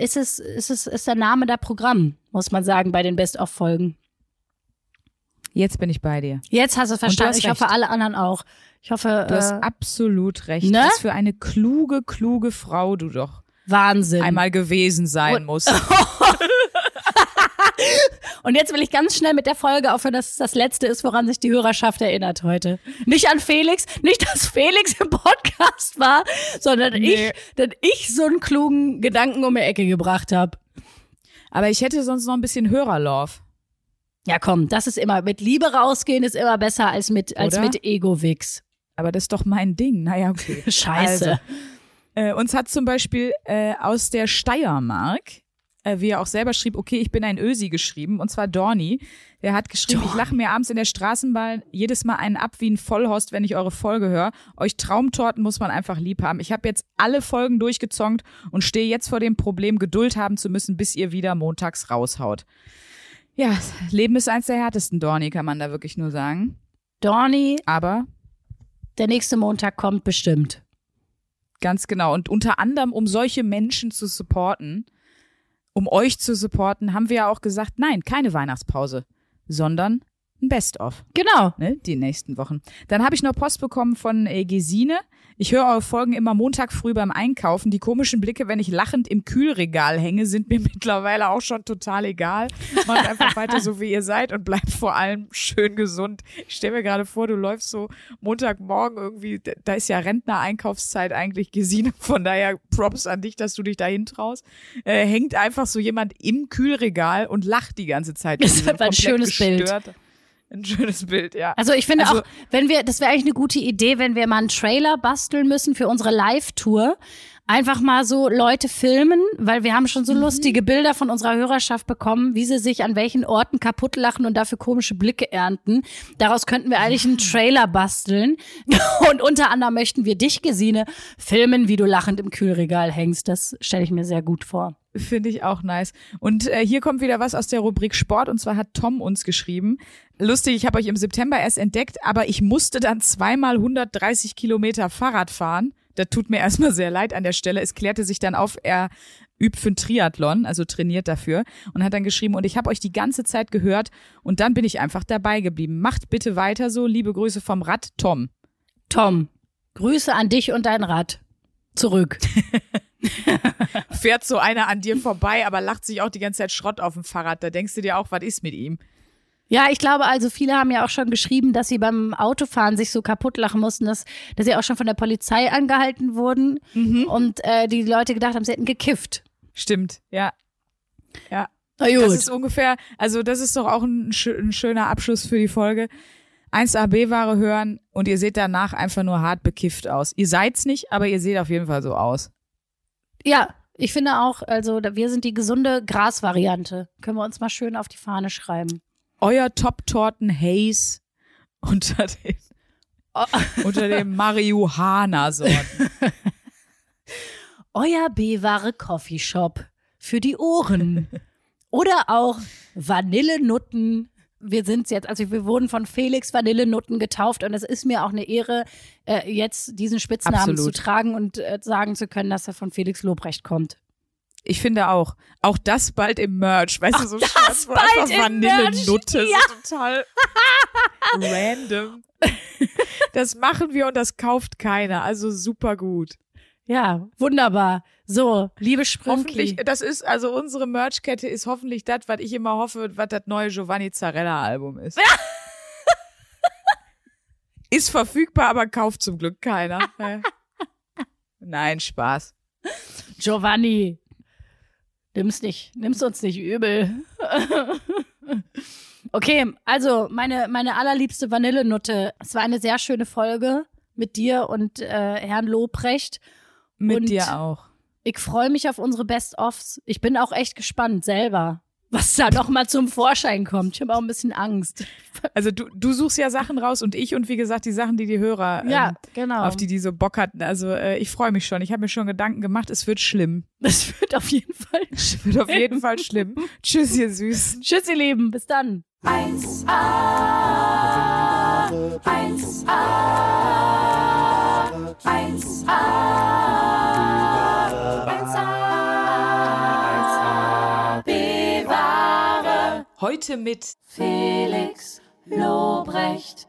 ist es, ist es, ist der Name der Programm, muss man sagen, bei den Best-of-Folgen. Jetzt bin ich bei dir. Jetzt hast du es verstanden. Ich hoffe, alle anderen auch. Ich hoffe, Du hast äh, absolut recht. ne? Was für eine kluge, kluge Frau du doch Wahnsinn. einmal gewesen sein Und- musst. Und jetzt will ich ganz schnell mit der Folge aufhören, dass es das letzte ist, woran sich die Hörerschaft erinnert heute. Nicht an Felix, nicht, dass Felix im Podcast war, sondern Nee. ich, dass ich so einen klugen Gedanken um die Ecke gebracht habe. Aber ich hätte sonst noch ein bisschen Hörerlove. Ja, komm, das ist immer, mit Liebe rausgehen ist immer besser als mit, als Oder? mit Ego-Wix. Aber das ist doch mein Ding. Naja, okay. Scheiße. Also, äh, uns hat zum Beispiel äh, aus der Steiermark, äh, wie er auch selber schrieb, okay, ich bin ein Ösi geschrieben, und zwar Dorni. Der hat geschrieben, ich lache mir abends in der Straßenbahn jedes Mal einen ab wie ein Vollhorst, wenn ich eure Folge höre. Euch Traumtorten muss man einfach lieb haben. Ich habe jetzt alle Folgen durchgezongt und stehe jetzt vor dem Problem, Geduld haben zu müssen, bis ihr wieder montags raushaut. Ja, Leben ist eins der härtesten, Dorni, kann man da wirklich nur sagen. Dorni, Aber der nächste Montag kommt bestimmt. Ganz genau. Und unter anderem, um solche Menschen zu supporten, um euch zu supporten, haben wir ja auch gesagt, nein, keine Weihnachtspause, sondern ein Best-of, Genau. ne, die nächsten Wochen. Dann habe ich noch Post bekommen von äh, Gesine. Ich höre eure Folgen immer Montag früh beim Einkaufen. Die komischen Blicke, wenn ich lachend im Kühlregal hänge, sind mir mittlerweile auch schon total egal. Macht einfach weiter so, wie ihr seid und bleibt vor allem schön gesund. Ich stelle mir gerade vor, du läufst so Montagmorgen irgendwie, da- ist ja Rentner-Einkaufszeit eigentlich, Gesine. Von daher Props an dich, dass du dich dahin traust. Äh, hängt einfach so jemand im Kühlregal und lacht die ganze Zeit. Das ist ein schönes Bild. Ein schönes Bild, ja. Also ich finde Also- auch, wenn wir, das wäre eigentlich eine gute Idee, wenn wir mal einen Trailer basteln müssen für unsere Live-Tour. Einfach mal so Leute filmen, weil wir haben schon so lustige Bilder von unserer Hörerschaft bekommen, wie sie sich an welchen Orten kaputt lachen und dafür komische Blicke ernten. Daraus könnten wir eigentlich einen Trailer basteln. Und unter anderem möchten wir dich, Gesine, filmen, wie du lachend im Kühlregal hängst. Das stelle ich mir sehr gut vor. Finde ich auch nice. Und äh, hier kommt wieder was aus der Rubrik Sport und zwar hat Tom uns geschrieben. Lustig, ich habe euch im September erst entdeckt, aber ich musste dann zweimal 130 Kilometer Fahrrad fahren. Das tut mir erstmal sehr leid an der Stelle. Es klärte sich dann auf, er übt für einen Triathlon, also trainiert dafür und hat dann geschrieben, und ich habe euch die ganze Zeit gehört und dann bin ich einfach dabei geblieben. Macht bitte weiter so. Liebe Grüße vom Rad, Tom. Tom, Grüße an dich und dein Rad. Zurück. Fährt so einer an dir vorbei, aber lacht sich auch die ganze Zeit Schrott auf dem Fahrrad. Da denkst du dir auch, was ist mit ihm? Ja, ich glaube also, viele haben ja auch schon geschrieben, dass sie beim Autofahren sich so kaputt lachen mussten, dass, dass sie auch schon von der Polizei angehalten wurden und äh, die Leute gedacht haben, sie hätten gekifft. Stimmt, ja. Ja. Na Das ist ungefähr, also das ist doch auch ein, ein schöner Abschluss für die Folge. 1AB-Ware hören und ihr seht danach einfach nur hart bekifft aus. Ihr seid's nicht, aber ihr seht auf jeden Fall so aus. Ja, ich finde auch, also wir sind die gesunde Gras-Variante. Können wir uns mal schön auf die Fahne schreiben. Euer Top-Torten Haze unter den, unter den Marihuana-Sorten. Euer B-Ware Coffeeshop für die Ohren. Oder auch Vanillenutten. Wir sind jetzt, also wir wurden von Felix Vanillenutten getauft und es ist mir auch eine Ehre, äh, jetzt diesen Spitznamen Absolut. zu tragen und äh, sagen zu können, dass er von Felix Lobrecht kommt. Ich finde auch. Auch das bald im Merch. Weißt du, so das schwarz, bald einfach. Vanillenutte. Ja. So total random. Das machen wir und das kauft keiner. Also super gut. Ja, wunderbar. So, liebe Hoffentlich, Sprünkli. das ist, also unsere Merchkette ist hoffentlich das, was ich immer hoffe, was das neue Giovanni Zarella Album ist. ist verfügbar, aber kauft zum Glück keiner. Ne? Nein, Spaß. Giovanni, nimm's nicht, nimm's uns nicht übel. okay, also meine, meine allerliebste Vanillenutte. Es war eine sehr schöne Folge mit dir und äh, Herrn Lobrecht. Mit Und- dir auch. Ich freue mich auf unsere Best-ofs. Ich bin auch echt gespannt selber, was da noch mal zum Vorschein kommt. Ich habe auch ein bisschen Angst. Also du, du suchst ja Sachen raus und ich und wie gesagt die Sachen, die die Hörer, Ja, ähm, genau. auf die die so Bock hatten. Also äh, ich freue mich schon. Ich habe mir schon Gedanken gemacht, es wird schlimm. das wird auf jeden Fall. Es wird auf jeden Fall schlimm. Tschüss, ihr Süßen. Tschüss, ihr Lieben. Bis dann. 1a, 1a, 1a, 1a, Heute mit Felix Lobrecht.